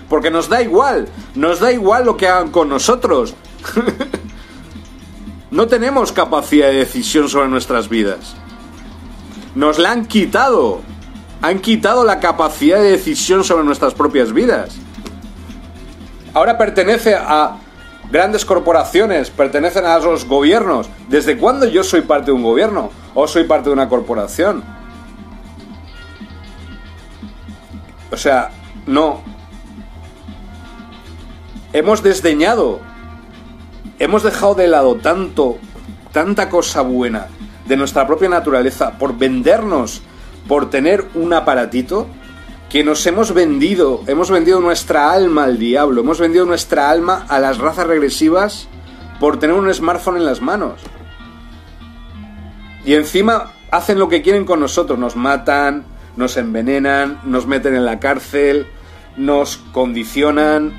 Porque nos da igual, nos da igual lo que hagan con nosotros. *laughs* no tenemos capacidad de decisión sobre nuestras vidas. Nos la han quitado. Han quitado la capacidad de decisión sobre nuestras propias vidas ahora pertenece a grandes corporaciones, pertenecen a los gobiernos. ¿Desde cuándo yo soy parte de un gobierno o soy parte de una corporación? O sea, no. Hemos desdeñado, hemos dejado de lado tanto, tanta cosa buena de nuestra propia naturaleza por vendernos, por tener un aparatito que nos hemos vendido, hemos vendido nuestra alma al diablo, hemos vendido nuestra alma a las razas regresivas por tener un smartphone en las manos. Y encima hacen lo que quieren con nosotros, nos matan, nos envenenan, nos meten en la cárcel, nos condicionan.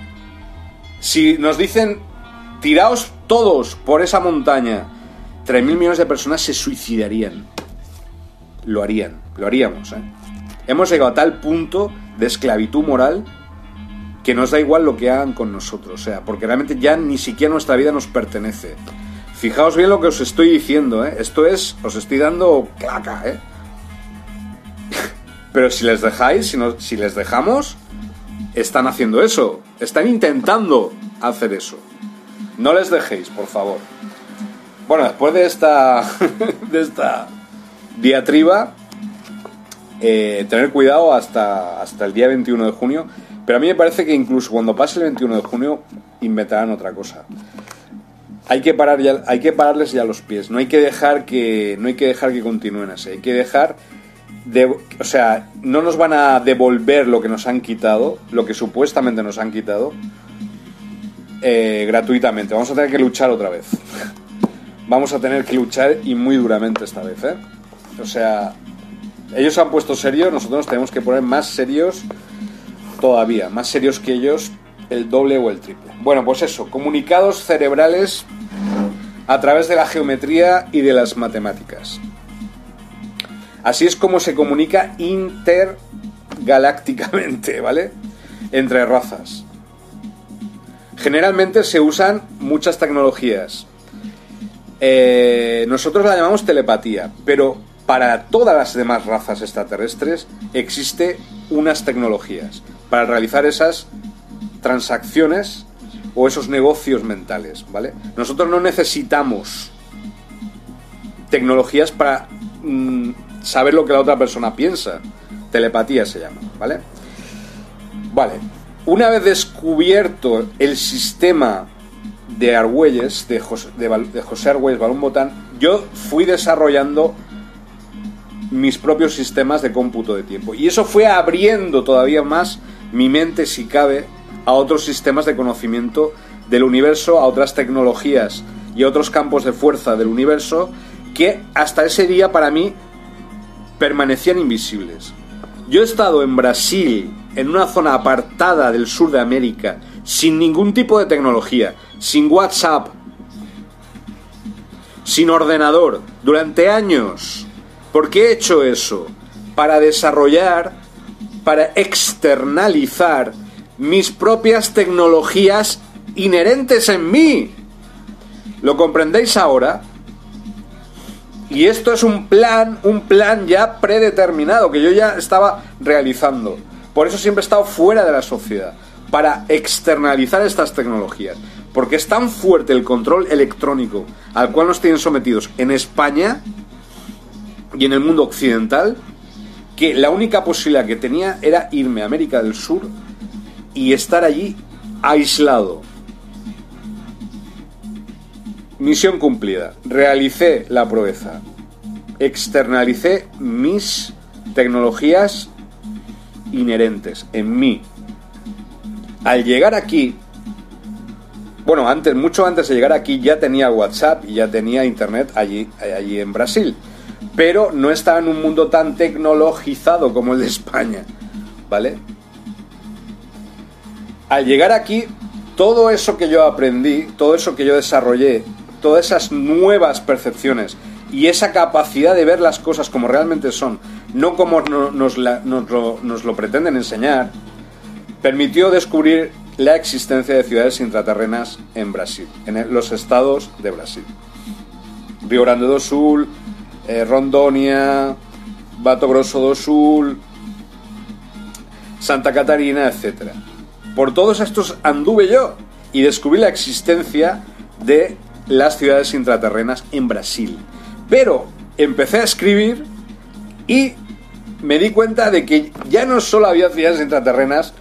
Si nos dicen, tiraos todos por esa montaña, 3.000 millones de personas se suicidarían. Lo harían, lo haríamos, ¿eh? Hemos llegado a tal punto de esclavitud moral que nos da igual lo que hagan con nosotros, o sea, porque realmente ya ni siquiera nuestra vida nos pertenece. Fijaos bien lo que os estoy diciendo, ¿eh? Esto es, os estoy dando claca, ¿eh? *laughs* Pero si les dejáis, si, si les dejamos, están haciendo eso, están intentando hacer eso. No les dejéis, por favor. Bueno, después de esta, *laughs* de esta diatriba, eh, tener cuidado hasta, hasta el día 21 de junio. Pero a mí me parece que incluso cuando pase el 21 de junio inventarán otra cosa. Hay que, parar ya, hay que pararles ya los pies. No hay que dejar que, no hay que, dejar que continúen así. Hay que dejar... De, o sea, no nos van a devolver lo que nos han quitado, lo que supuestamente nos han quitado, eh, gratuitamente. Vamos a tener que luchar otra vez. *laughs* Vamos a tener que luchar y muy duramente esta vez, ¿eh? O sea, ellos se han puesto serios, nosotros tenemos que poner más serios todavía, más serios que ellos, el doble o el triple. Bueno, pues eso, comunicados cerebrales a través de la geometría y de las matemáticas. Así es como se comunica intergalácticamente, *laughs* ¿vale? Entre razas. Generalmente se usan muchas tecnologías. eh, nosotros la llamamos telepatía, pero para todas las demás razas extraterrestres existe unas tecnologías para realizar esas transacciones o esos negocios mentales, ¿vale? Nosotros no necesitamos tecnologías para mm, saber lo que la otra persona piensa. Telepatía se llama, ¿vale? Vale. Una vez descubierto el sistema de Argüelles, de José, de José Argüelles Balón Botán, yo fui desarrollando mis propios sistemas de cómputo de tiempo. Y eso fue abriendo todavía más mi mente, si cabe, a otros sistemas de conocimiento del universo, a otras tecnologías y a otros campos de fuerza del universo que hasta ese día para mí permanecían invisibles. Yo he estado en Brasil, en una zona apartada del sur de América, sin ningún tipo de tecnología, sin WhatsApp, sin ordenador, durante años. ¿Por qué he hecho eso? Para desarrollar, para externalizar mis propias tecnologías inherentes en mí. ¿Lo comprendéis ahora? Y esto es un plan, un plan ya predeterminado que yo ya estaba realizando. Por eso siempre he estado fuera de la sociedad, para externalizar estas tecnologías. Porque es tan fuerte el control electrónico al cual nos tienen sometidos en España y en el mundo occidental, que la única posibilidad que tenía era irme a América del Sur y estar allí aislado. Misión cumplida. Realicé la proeza. Externalicé mis tecnologías inherentes en mí. Al llegar aquí, bueno, antes, mucho antes de llegar aquí ya tenía WhatsApp y ya tenía internet allí, allí en Brasil, pero no estaba en un mundo tan tecnologizado como el de España, ¿vale? Al llegar aquí, todo eso que yo aprendí, todo eso que yo desarrollé, todas esas nuevas percepciones y esa capacidad de ver las cosas como realmente son, no como nos, lo, pretenden enseñar, permitió descubrir la existencia de ciudades intraterrenas en Brasil, en los estados de Brasil. Río Grande do Sul, eh, Rondonia, Bato Grosso do Sul, Santa Catarina, etc. Por todos estos anduve yo y descubrí la existencia de las ciudades intraterrenas en Brasil. Pero empecé a escribir y me di cuenta de que ya no solo había ciudades intraterrenas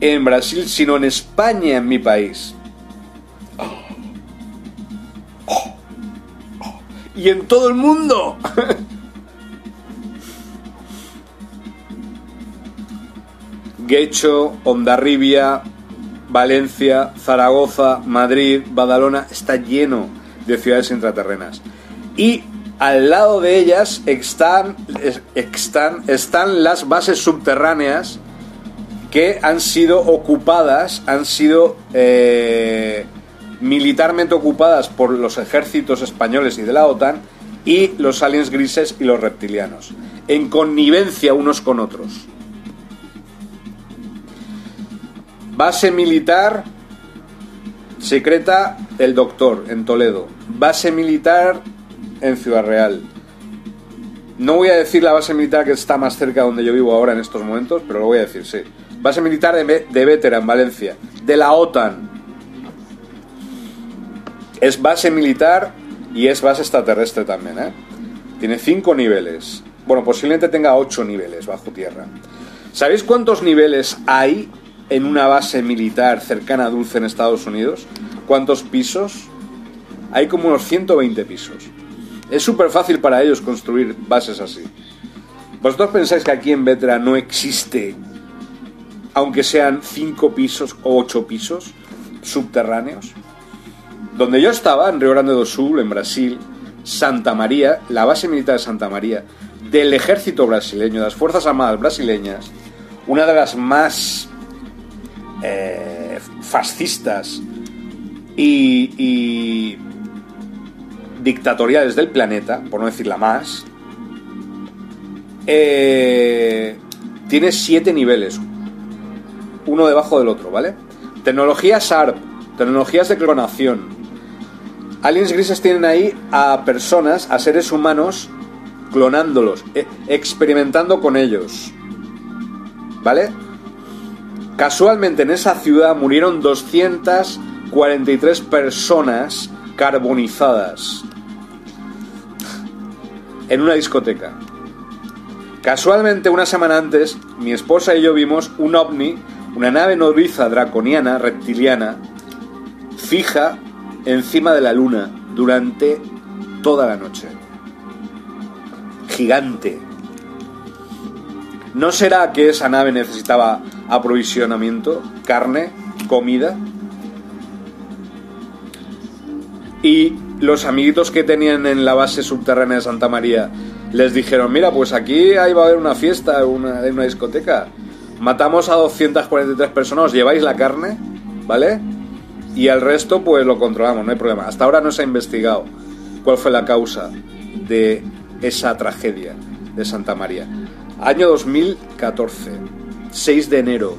en Brasil, sino en España, en mi país. Y en todo el mundo. Guecho, Ondarribia, Valencia, Zaragoza, Madrid, Badalona, está lleno de ciudades intraterrenas. Y al lado de ellas están, están, están las bases subterráneas que han sido ocupadas, han sido eh, militarmente ocupadas por los ejércitos españoles y de la OTAN y los aliens grises y los reptilianos, en connivencia unos con otros. Base militar secreta El Doctor en Toledo. Base militar en Ciudad Real. No voy a decir la base militar que está más cerca de donde yo vivo ahora en estos momentos, pero lo voy a decir, sí. Base militar de, de en Valencia. De la OTAN. Es base militar y es base extraterrestre también, ¿eh? Tiene cinco niveles. Bueno, posiblemente tenga ocho niveles bajo tierra. ¿Sabéis cuántos niveles hay en una base militar cercana a Dulce en Estados Unidos. ¿Cuántos pisos? Hay como unos 120 pisos. Es súper fácil para ellos construir bases así. ¿Vosotros pensáis que aquí en Vetra no existe, aunque sean 5 pisos o 8 pisos subterráneos? Donde yo estaba, en Río Grande do Sul, en Brasil, Santa María, la base militar de Santa María, del ejército brasileño, de las Fuerzas Armadas brasileñas, una de las más eh, fascistas y, dictatoriales del planeta, por no decir la más, eh, tiene siete niveles, uno debajo del otro, ¿vale? Tecnologías ARP, tecnologías de clonación, Aliens grises tienen ahí a personas, a seres humanos, clonándolos, e- experimentando con ellos. ¿Vale? Casualmente en esa ciudad murieron 243 personas carbonizadas en una discoteca. Casualmente una semana antes, mi esposa y yo vimos un ovni, una nave nodriza draconiana, reptiliana, fija encima de la luna durante toda la noche. Gigante. ¿No será que esa nave necesitaba aprovisionamiento, carne, comida? Y los amiguitos que tenían en la base subterránea de Santa María les dijeron, mira, pues aquí ahí va a haber una fiesta una, una discoteca. Matamos a 243 personas, os lleváis la carne, ¿vale? Y el resto pues lo controlamos, no hay problema. Hasta ahora no se ha investigado cuál fue la causa de esa tragedia de Santa María. Año 2014, 6 de enero.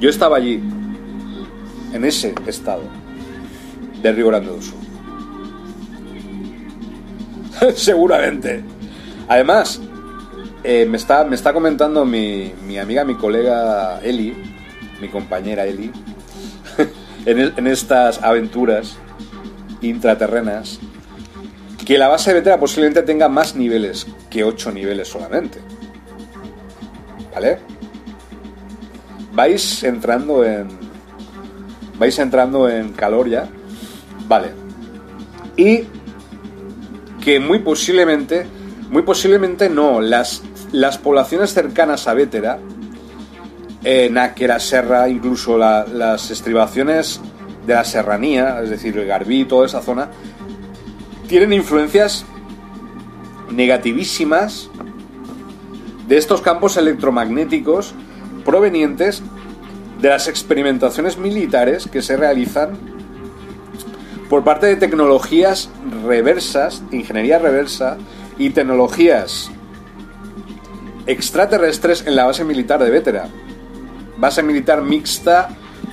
Yo estaba allí, en ese estado de Río Grande do Sur. *laughs* Seguramente. Además, eh, me, está, me está comentando mi, mi amiga, mi colega Eli, mi compañera Eli, *laughs* en, estas aventuras intraterrenas, que la base de Vetera posiblemente tenga más niveles que 8 niveles solamente. ¿Vale? Vais entrando en. Vais entrando en calor ya. Vale. Y que muy posiblemente. Muy posiblemente no. Las, las poblaciones cercanas a Vétera. Eh, Náquera, Serra, incluso la- las estribaciones de la serranía, es decir, el Garbí, toda esa zona, tienen influencias negativísimas de estos campos electromagnéticos provenientes de las experimentaciones militares que se realizan por parte de tecnologías reversas, ingeniería reversa y tecnologías extraterrestres en la base militar de Vétera. Base militar mixta,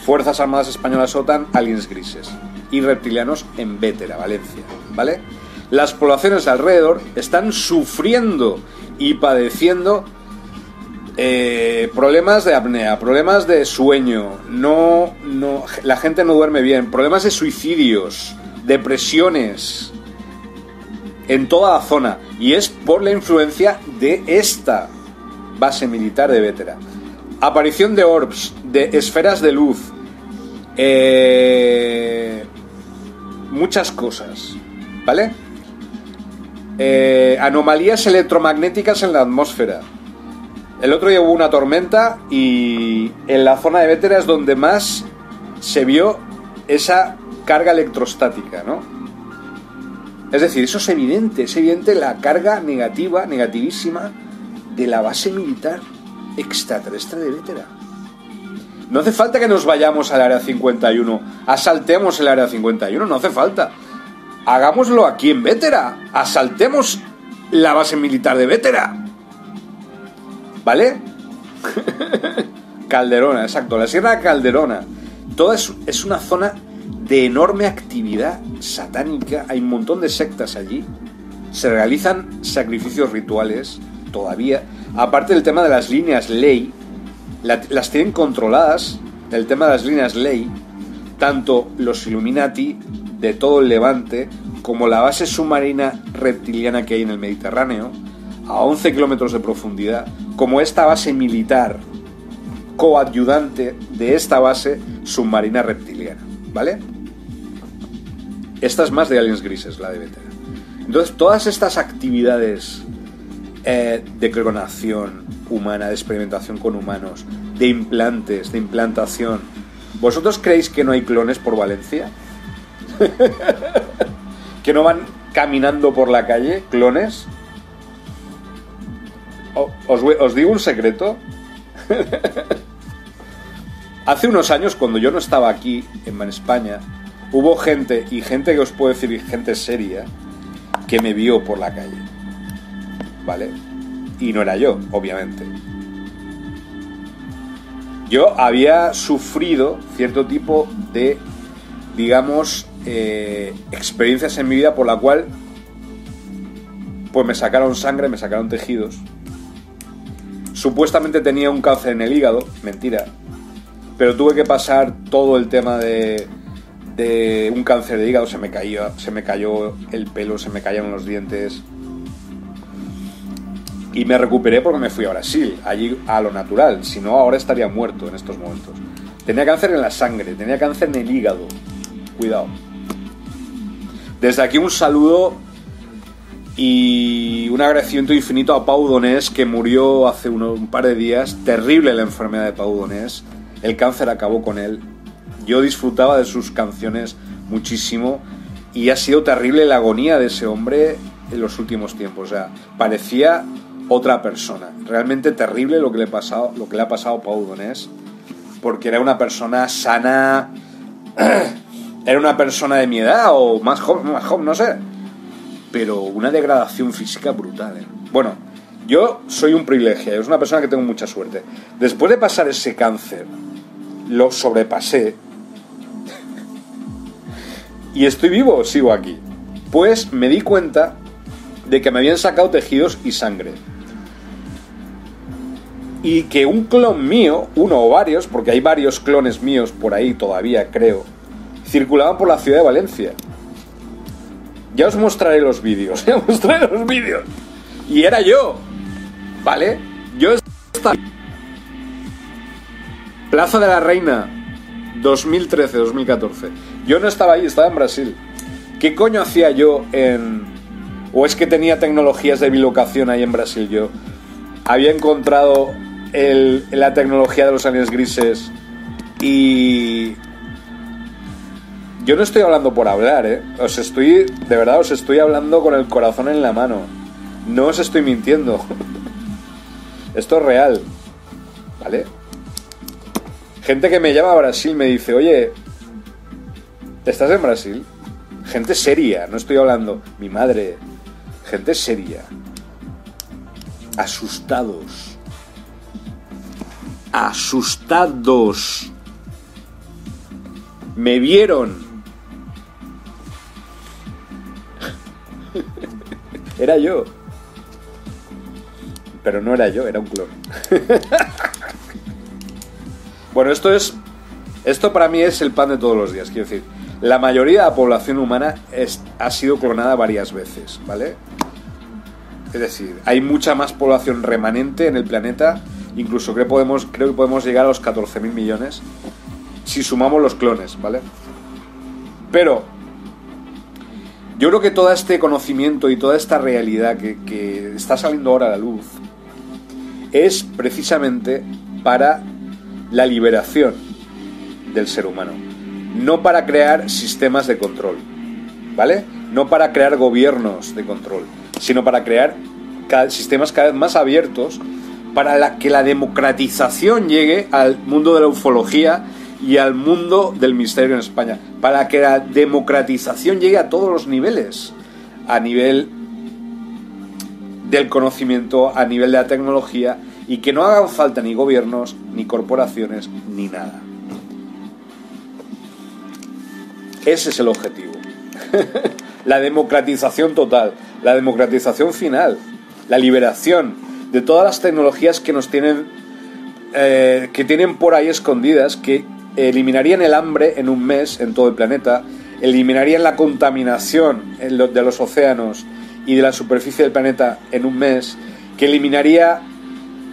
Fuerzas Armadas Españolas OTAN, aliens grises y reptilianos en Vétera, Valencia, ¿vale? Las poblaciones de alrededor están sufriendo y padeciendo eh, problemas de apnea, problemas de sueño, no, no, la gente no duerme bien, problemas de suicidios, depresiones en toda la zona y es por la influencia de esta base militar de Vétera. Aparición de orbs, de esferas de luz, eh, muchas cosas, ¿vale? Eh, anomalías electromagnéticas en la atmósfera. El otro día hubo una tormenta y en la zona de Vétera es donde más se vio esa carga electrostática, ¿no? Es decir, eso es evidente, es evidente la carga negativa, negativísima de la base militar extraterrestre de Vétera. No hace falta que nos vayamos al área 51, asaltemos el área 51, no hace falta. Hagámoslo aquí en Vétera, asaltemos la base militar de Vétera. ¿Vale? *laughs* Calderona, exacto, la Sierra Calderona. Toda es, es una zona de enorme actividad satánica, hay un montón de sectas allí, se realizan sacrificios rituales todavía, aparte del tema de las líneas ley, la- las tienen controladas, el tema de las líneas ley, tanto los Illuminati de todo el Levante como la base submarina reptiliana que hay en el Mediterráneo, a 11 kilómetros de profundidad, como esta base militar coadyudante de esta base submarina reptiliana, ¿vale? Esta es más de aliens grises, la de Vetera. Entonces, todas estas actividades eh, de clonación humana, de experimentación con humanos, de implantes, de implantación, ¿vosotros creéis que no hay clones por Valencia? *laughs* ¿Que no van caminando por la calle clones? ¿Os, os digo un secreto? *laughs* Hace unos años, cuando yo no estaba aquí, en España, hubo gente, y gente que os puedo decir, gente seria, que me vio por la calle. ¿Vale? Y no era yo, obviamente. Yo había sufrido cierto tipo de digamos, eh, experiencias en mi vida por la cual pues me sacaron sangre, me sacaron tejidos. Supuestamente tenía un cáncer en el hígado, mentira. Pero tuve que pasar todo el tema de, de un cáncer de hígado, se me cayó, se me cayó el pelo, se me cayeron los dientes. Y me recuperé porque me fui a Brasil, allí a lo natural, si no ahora estaría muerto en estos momentos. Tenía cáncer en la sangre, tenía cáncer en el hígado. Cuidado. Desde aquí un saludo y un agradecimiento infinito a Pau Donés, que murió hace un par de días. Terrible la enfermedad de Pau Donés. El cáncer acabó con él. Yo disfrutaba de sus canciones muchísimo y ha sido terrible la agonía de ese hombre en los últimos tiempos. O sea, parecía otra persona. Realmente terrible lo que le, pasado, lo que le ha pasado a Pau Donés, porque era una persona sana, *clears throat* era una persona de mi edad o más joven, más joven no sé, pero una degradación física brutal. ¿eh? Bueno, yo soy un privilegio, es una persona que tengo mucha suerte. Después de pasar ese cáncer, lo sobrepasé *laughs* y estoy vivo, sigo aquí. Pues me di cuenta de que me habían sacado tejidos y sangre y que un clon mío, uno o varios, porque hay varios clones míos por ahí todavía, creo, circulaban por la ciudad de Valencia. Ya os mostraré los vídeos, *laughs* ya os mostraré los vídeos. Y era yo, ¿vale? Yo estaba... Plaza de la Reina, 2013-2014. Yo no estaba ahí, estaba en Brasil. ¿Qué coño hacía yo en... o es que tenía tecnologías de bilocación ahí en Brasil yo? Había encontrado la tecnología de los aliens grises y yo no estoy hablando por hablar, ¿eh? Os estoy, de verdad, os estoy hablando con el corazón en la mano. No os estoy mintiendo. Esto es real. ¿Vale? Gente que me llama a Brasil me dice, oye, ¿estás en Brasil? Gente seria, no estoy hablando. Mi madre. Gente seria. Asustados asustados. Me vieron. *laughs* Era yo. Pero no era yo, era un clon. *laughs* bueno, esto es. Esto para mí es el pan de todos los días. Quiero decir, la mayoría de la población humana ha sido clonada varias veces, ¿vale? Es decir, hay mucha más población remanente en el planeta Incluso creo, podemos, creo que podemos llegar a los 14.000 millones si sumamos los clones, ¿vale? Pero yo creo que todo este conocimiento y toda esta realidad que, que está saliendo ahora a la luz es precisamente para la liberación del ser humano, no para crear sistemas de control, ¿vale? No para crear gobiernos de control, sino para crear sistemas cada vez más abiertos para que la democratización llegue al mundo de la ufología y al mundo del misterio en España, para que la democratización llegue a todos los niveles, a nivel del conocimiento, a nivel de la tecnología, y que no hagan falta ni gobiernos, ni corporaciones, ni nada. Ese es el objetivo. *laughs* la democratización total, la democratización final, la liberación de todas las tecnologías que nos tienen, eh, que tienen por ahí escondidas, que eliminarían el hambre en un mes en todo el planeta, eliminarían la contaminación de los océanos y de la superficie del planeta en un mes, que eliminaría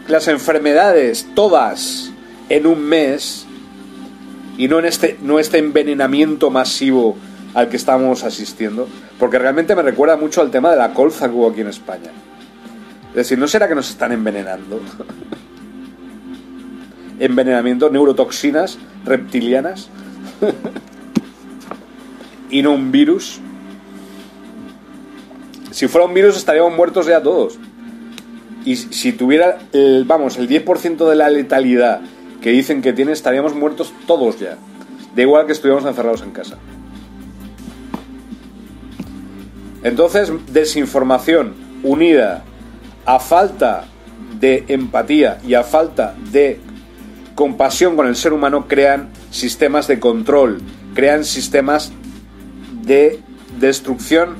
las enfermedades todas en un mes y no en este, no este envenenamiento masivo al que estamos asistiendo, porque realmente me recuerda mucho al tema de la colza que hubo aquí en España. Es decir, ¿no será que nos están envenenando? *laughs* Envenenamiento, neurotoxinas reptilianas. *laughs* y no un virus. Si fuera un virus estaríamos muertos ya todos. Y si tuviera, el, vamos, el 10% de la letalidad que dicen que tiene, estaríamos muertos todos ya. Da igual que estuviéramos encerrados en casa. Entonces, desinformación unida a falta de empatía y a falta de compasión con el ser humano, crean sistemas de control, crean sistemas de destrucción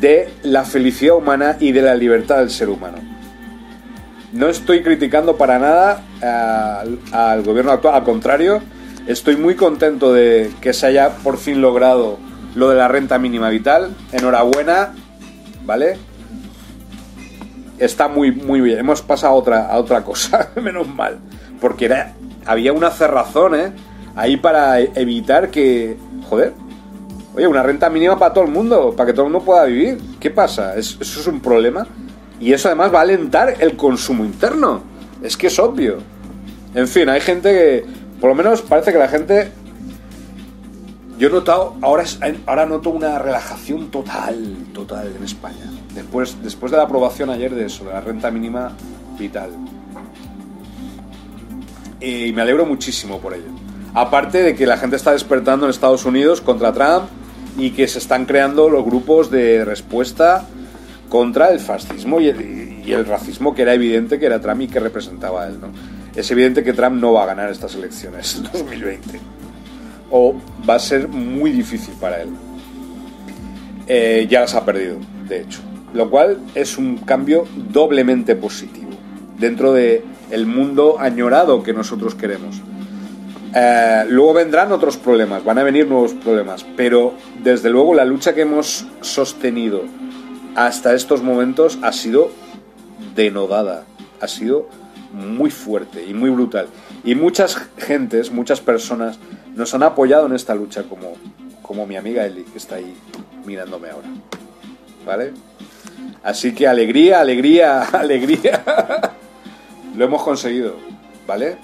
de la felicidad humana y de la libertad del ser humano. No estoy criticando para nada al, gobierno actual, al contrario, estoy muy contento de que se haya por fin logrado lo de la renta mínima vital. Enhorabuena, ¿vale? Está muy, muy bien. Hemos pasado a otra, a otra cosa, *laughs* menos mal. Porque era, había una cerrazón, ¿eh? Ahí para evitar que. Joder. Oye, una renta mínima para todo el mundo, para que todo el mundo pueda vivir. ¿Qué pasa? ¿Eso es un problema? Y eso además va a alentar el consumo interno. Es que es obvio. En fin, hay gente que. Por lo menos parece que la gente yo he notado, ahora, ahora noto una relajación total, total en España. Después, después de la aprobación ayer de eso, de la renta mínima vital. Y me alegro muchísimo por ello. Aparte de que la gente está despertando en Estados Unidos contra Trump y que se están creando los grupos de respuesta contra el fascismo y el, racismo que era evidente que era Trump y que representaba él. ¿no? Es evidente que Trump no va a ganar estas elecciones 2020 *laughs* o va a ser muy difícil para él. Eh, ya las ha perdido, de hecho. Lo cual es un cambio doblemente positivo dentro de el mundo añorado que nosotros queremos. Eh, luego vendrán otros problemas, van a venir nuevos problemas, pero desde luego la lucha que hemos sostenido hasta estos momentos ha sido denodada, ha sido muy fuerte y muy brutal. Y muchas gentes, muchas personas nos han apoyado en esta lucha como, como mi amiga Eli, que está ahí mirándome ahora. ¿Vale? Así que alegría, alegría, *laughs* alegría. Lo hemos conseguido, ¿vale?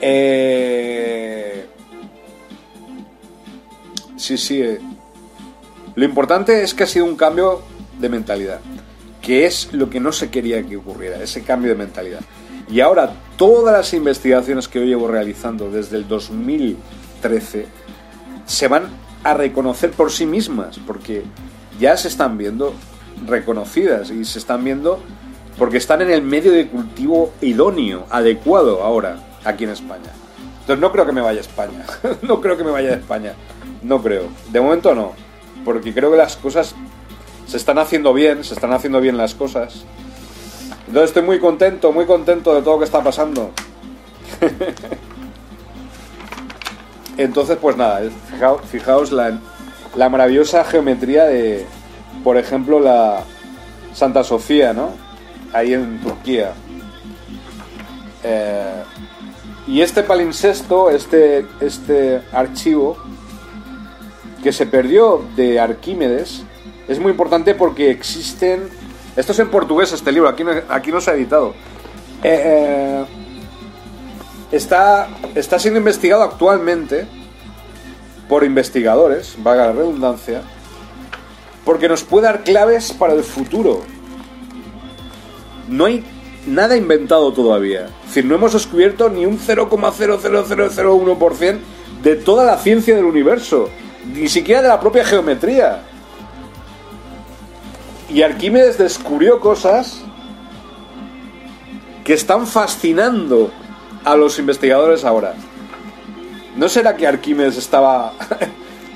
Eh... Sí, sí. Eh. Lo importante es que ha sido un cambio de mentalidad, que es lo que no se quería que ocurriera, ese cambio de mentalidad. Y ahora todas las investigaciones que yo llevo realizando desde el 2013 se van a reconocer por sí mismas, porque ya se están viendo reconocidas y se están viendo porque están en el medio de cultivo idóneo, adecuado ahora, aquí en España. Entonces no creo que me vaya a España, *laughs* no creo que me vaya a España, no creo, de momento no, porque creo que las cosas se están haciendo bien, se están haciendo bien las cosas entonces estoy muy contento, muy contento de todo lo que está pasando. *laughs* Entonces, pues nada, fijaos, la, maravillosa geometría de, por ejemplo, la Santa Sofía, ¿no? Ahí en Turquía. Eh, y este palincesto, este, este archivo que se perdió de Arquímedes, es muy importante porque existen esto es en portugués este libro, aquí no, aquí no se ha editado. Eh, eh, está, está siendo investigado actualmente por investigadores, vaga la redundancia, porque nos puede dar claves para el futuro. No hay nada inventado todavía. Es decir, no hemos descubierto ni un 0,00001% de toda la ciencia del universo, ni siquiera de la propia geometría. Y Arquímedes descubrió cosas que están fascinando a los investigadores ahora. ¿No será que Arquímedes estaba,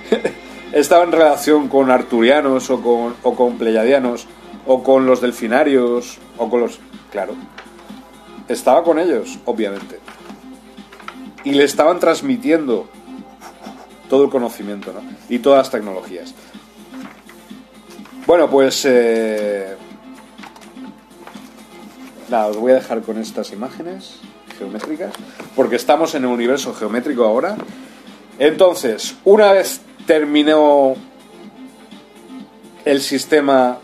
*laughs* estaba en relación con arturianos o con, o con pleyadianos o con los delfinarios o con los... Claro, estaba con ellos, obviamente. Y le estaban transmitiendo todo el conocimiento ¿no? y todas las tecnologías. Bueno, pues... Eh, nada, os voy a dejar con estas imágenes geométricas, porque estamos en el universo geométrico ahora. Entonces, una vez terminó el sistema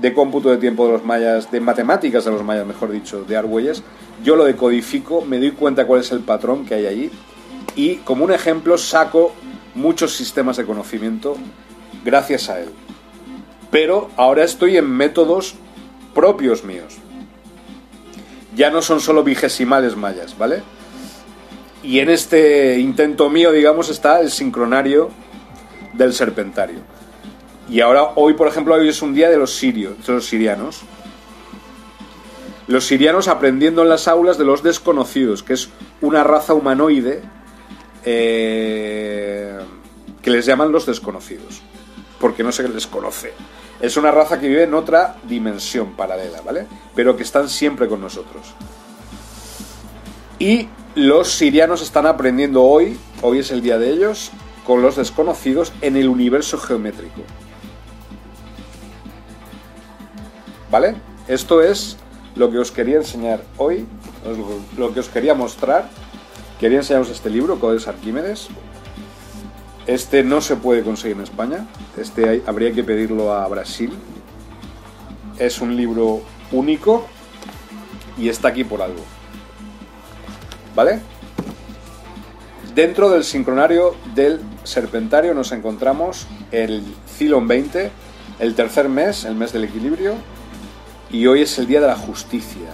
de cómputo de tiempo de los mayas, de matemáticas de los mayas, mejor dicho, de Argüelles, yo lo decodifico, me doy cuenta cuál es el patrón que hay allí y como un ejemplo saco muchos sistemas de conocimiento gracias a él pero ahora estoy en métodos propios míos. Ya no son solo vigesimales mayas, ¿vale? Y en este intento mío, digamos, está el sincronario del serpentario. Y ahora, hoy, por ejemplo, hoy es un día de los sirios, de los sirianos. Los sirianos aprendiendo en las aulas de los desconocidos, que es una raza humanoide eh, que les llaman los desconocidos, porque no se les conoce. Es una raza que vive en otra dimensión paralela, ¿vale? Pero que están siempre con nosotros. Y los sirianos están aprendiendo hoy, hoy es el día de ellos, con los desconocidos en el universo geométrico. ¿Vale? Esto es lo que os quería enseñar hoy, lo que os quería mostrar. Quería enseñaros este libro, Codes Arquímedes. Este no se puede conseguir en España, este habría que pedirlo a Brasil. Es un libro único y está aquí por algo. ¿Vale? Dentro del sincronario del Serpentario nos encontramos el Cilon 20, el tercer mes, el mes del equilibrio, y hoy es el día de la justicia.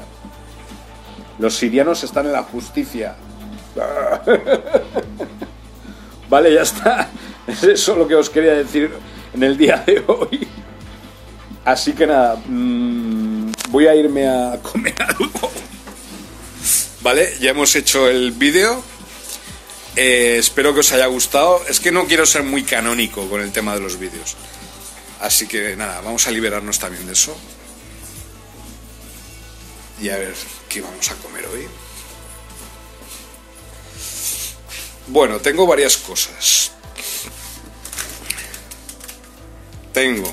Los sirianos están en la justicia. *laughs* vale, ya está. Es eso lo que os quería decir en el día de hoy. Así que nada, mm, voy a irme a comer algo. Vale, ya hemos hecho el vídeo. Eh, espero que os haya gustado. Es que no quiero ser muy canónico con el tema de los vídeos. Así que nada, vamos a liberarnos también de eso y a ver qué vamos a comer hoy. Bueno, tengo varias cosas. Tengo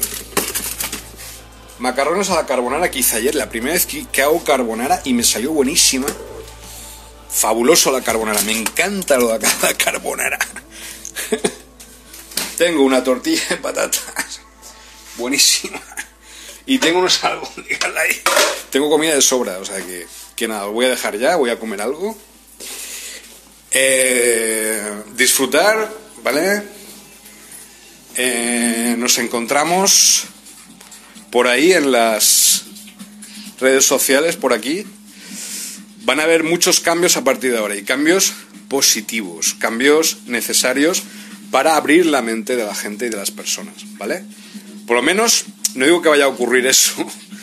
macarrones a la carbonara que hice ayer, la primera vez que, hago carbonara y me salió buenísima. Fabuloso la carbonara, me encanta lo de *laughs* la carbonara. Tengo una tortilla de patatas, buenísima. Y tengo unos albóndigas ahí. Tengo comida de sobra, o sea que, que nada, voy a dejar ya, voy a comer algo. Eh, disfrutar, ¿vale? Eh, nos encontramos por ahí en las redes sociales, por aquí. Van a haber muchos cambios a partir de ahora y cambios positivos, cambios necesarios para abrir la mente de la gente y de las personas, ¿vale? Por lo menos no digo que vaya a ocurrir eso,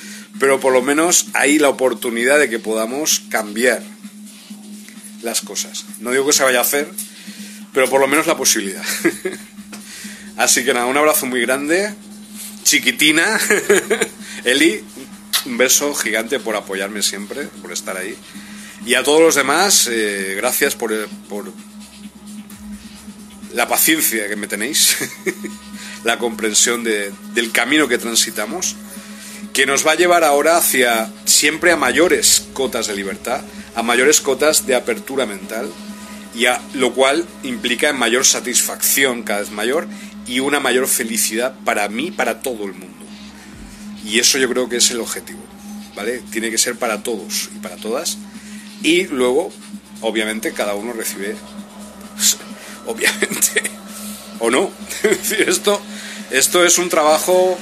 *laughs* pero por lo menos hay la oportunidad de que podamos cambiar las cosas. No digo que se vaya a hacer, pero por lo menos la posibilidad. *laughs* Así que nada, un abrazo muy grande, chiquitina, *laughs* Eli, un beso gigante por apoyarme siempre, por estar ahí. Y a todos los demás, eh, gracias por, por la paciencia que me tenéis. *laughs* la comprensión del camino que transitamos, que nos va a llevar ahora hacia siempre a mayores cotas de libertad, a mayores cotas de apertura mental, y a, lo cual implica mayor satisfacción cada vez mayor y una mayor felicidad para mí, para todo el mundo. Y eso yo creo que es el objetivo, ¿vale? Tiene que ser para todos y para todas. Y luego, obviamente, cada uno recibe, *laughs* obviamente, o no. *laughs* esto esto es un trabajo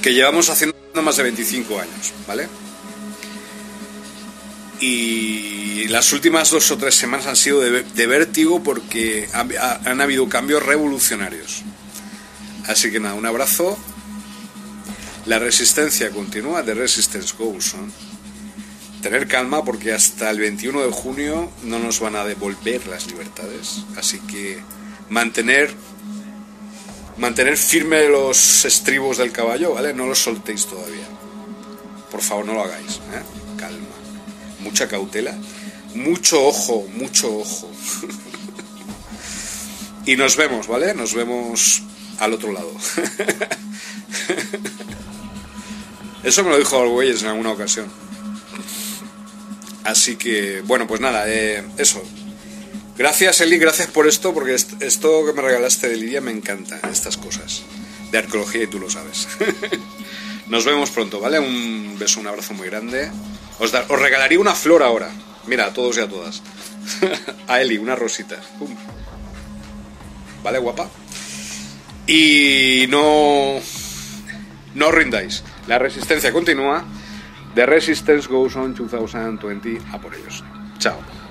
que llevamos haciendo más de 25 años, ¿vale? Y las últimas dos o tres semanas han sido de, vértigo porque han, habido cambios revolucionarios. Así que nada, un abrazo. La resistencia continúa, The Resistance Goes on. Tener calma porque hasta el 21 de junio no nos van a devolver las libertades. Así que mantener mantener firme los estribos del caballo, ¿vale? No los soltéis todavía. Por favor, no lo hagáis. ¿eh? Calma. Mucha cautela. Mucho ojo, mucho ojo. *laughs* y nos vemos, ¿vale? Nos vemos al otro lado. *laughs* Eso me lo dijo Güeyes en alguna ocasión. Así que, bueno, pues nada, eh, eso. Gracias, Eli, gracias por esto, porque esto que me regalaste de Lidia me encanta, estas cosas de arqueología y tú lo sabes. *laughs* Nos vemos pronto, ¿vale? Un beso, un abrazo muy grande. Os, os regalaría una flor ahora. Mira, a todos y a todas. *laughs* a Eli, una rosita. ¿Vale, guapa? Y no. No rindáis. La resistencia continúa. The Resistance goes on 2020. A por ellos. Chao.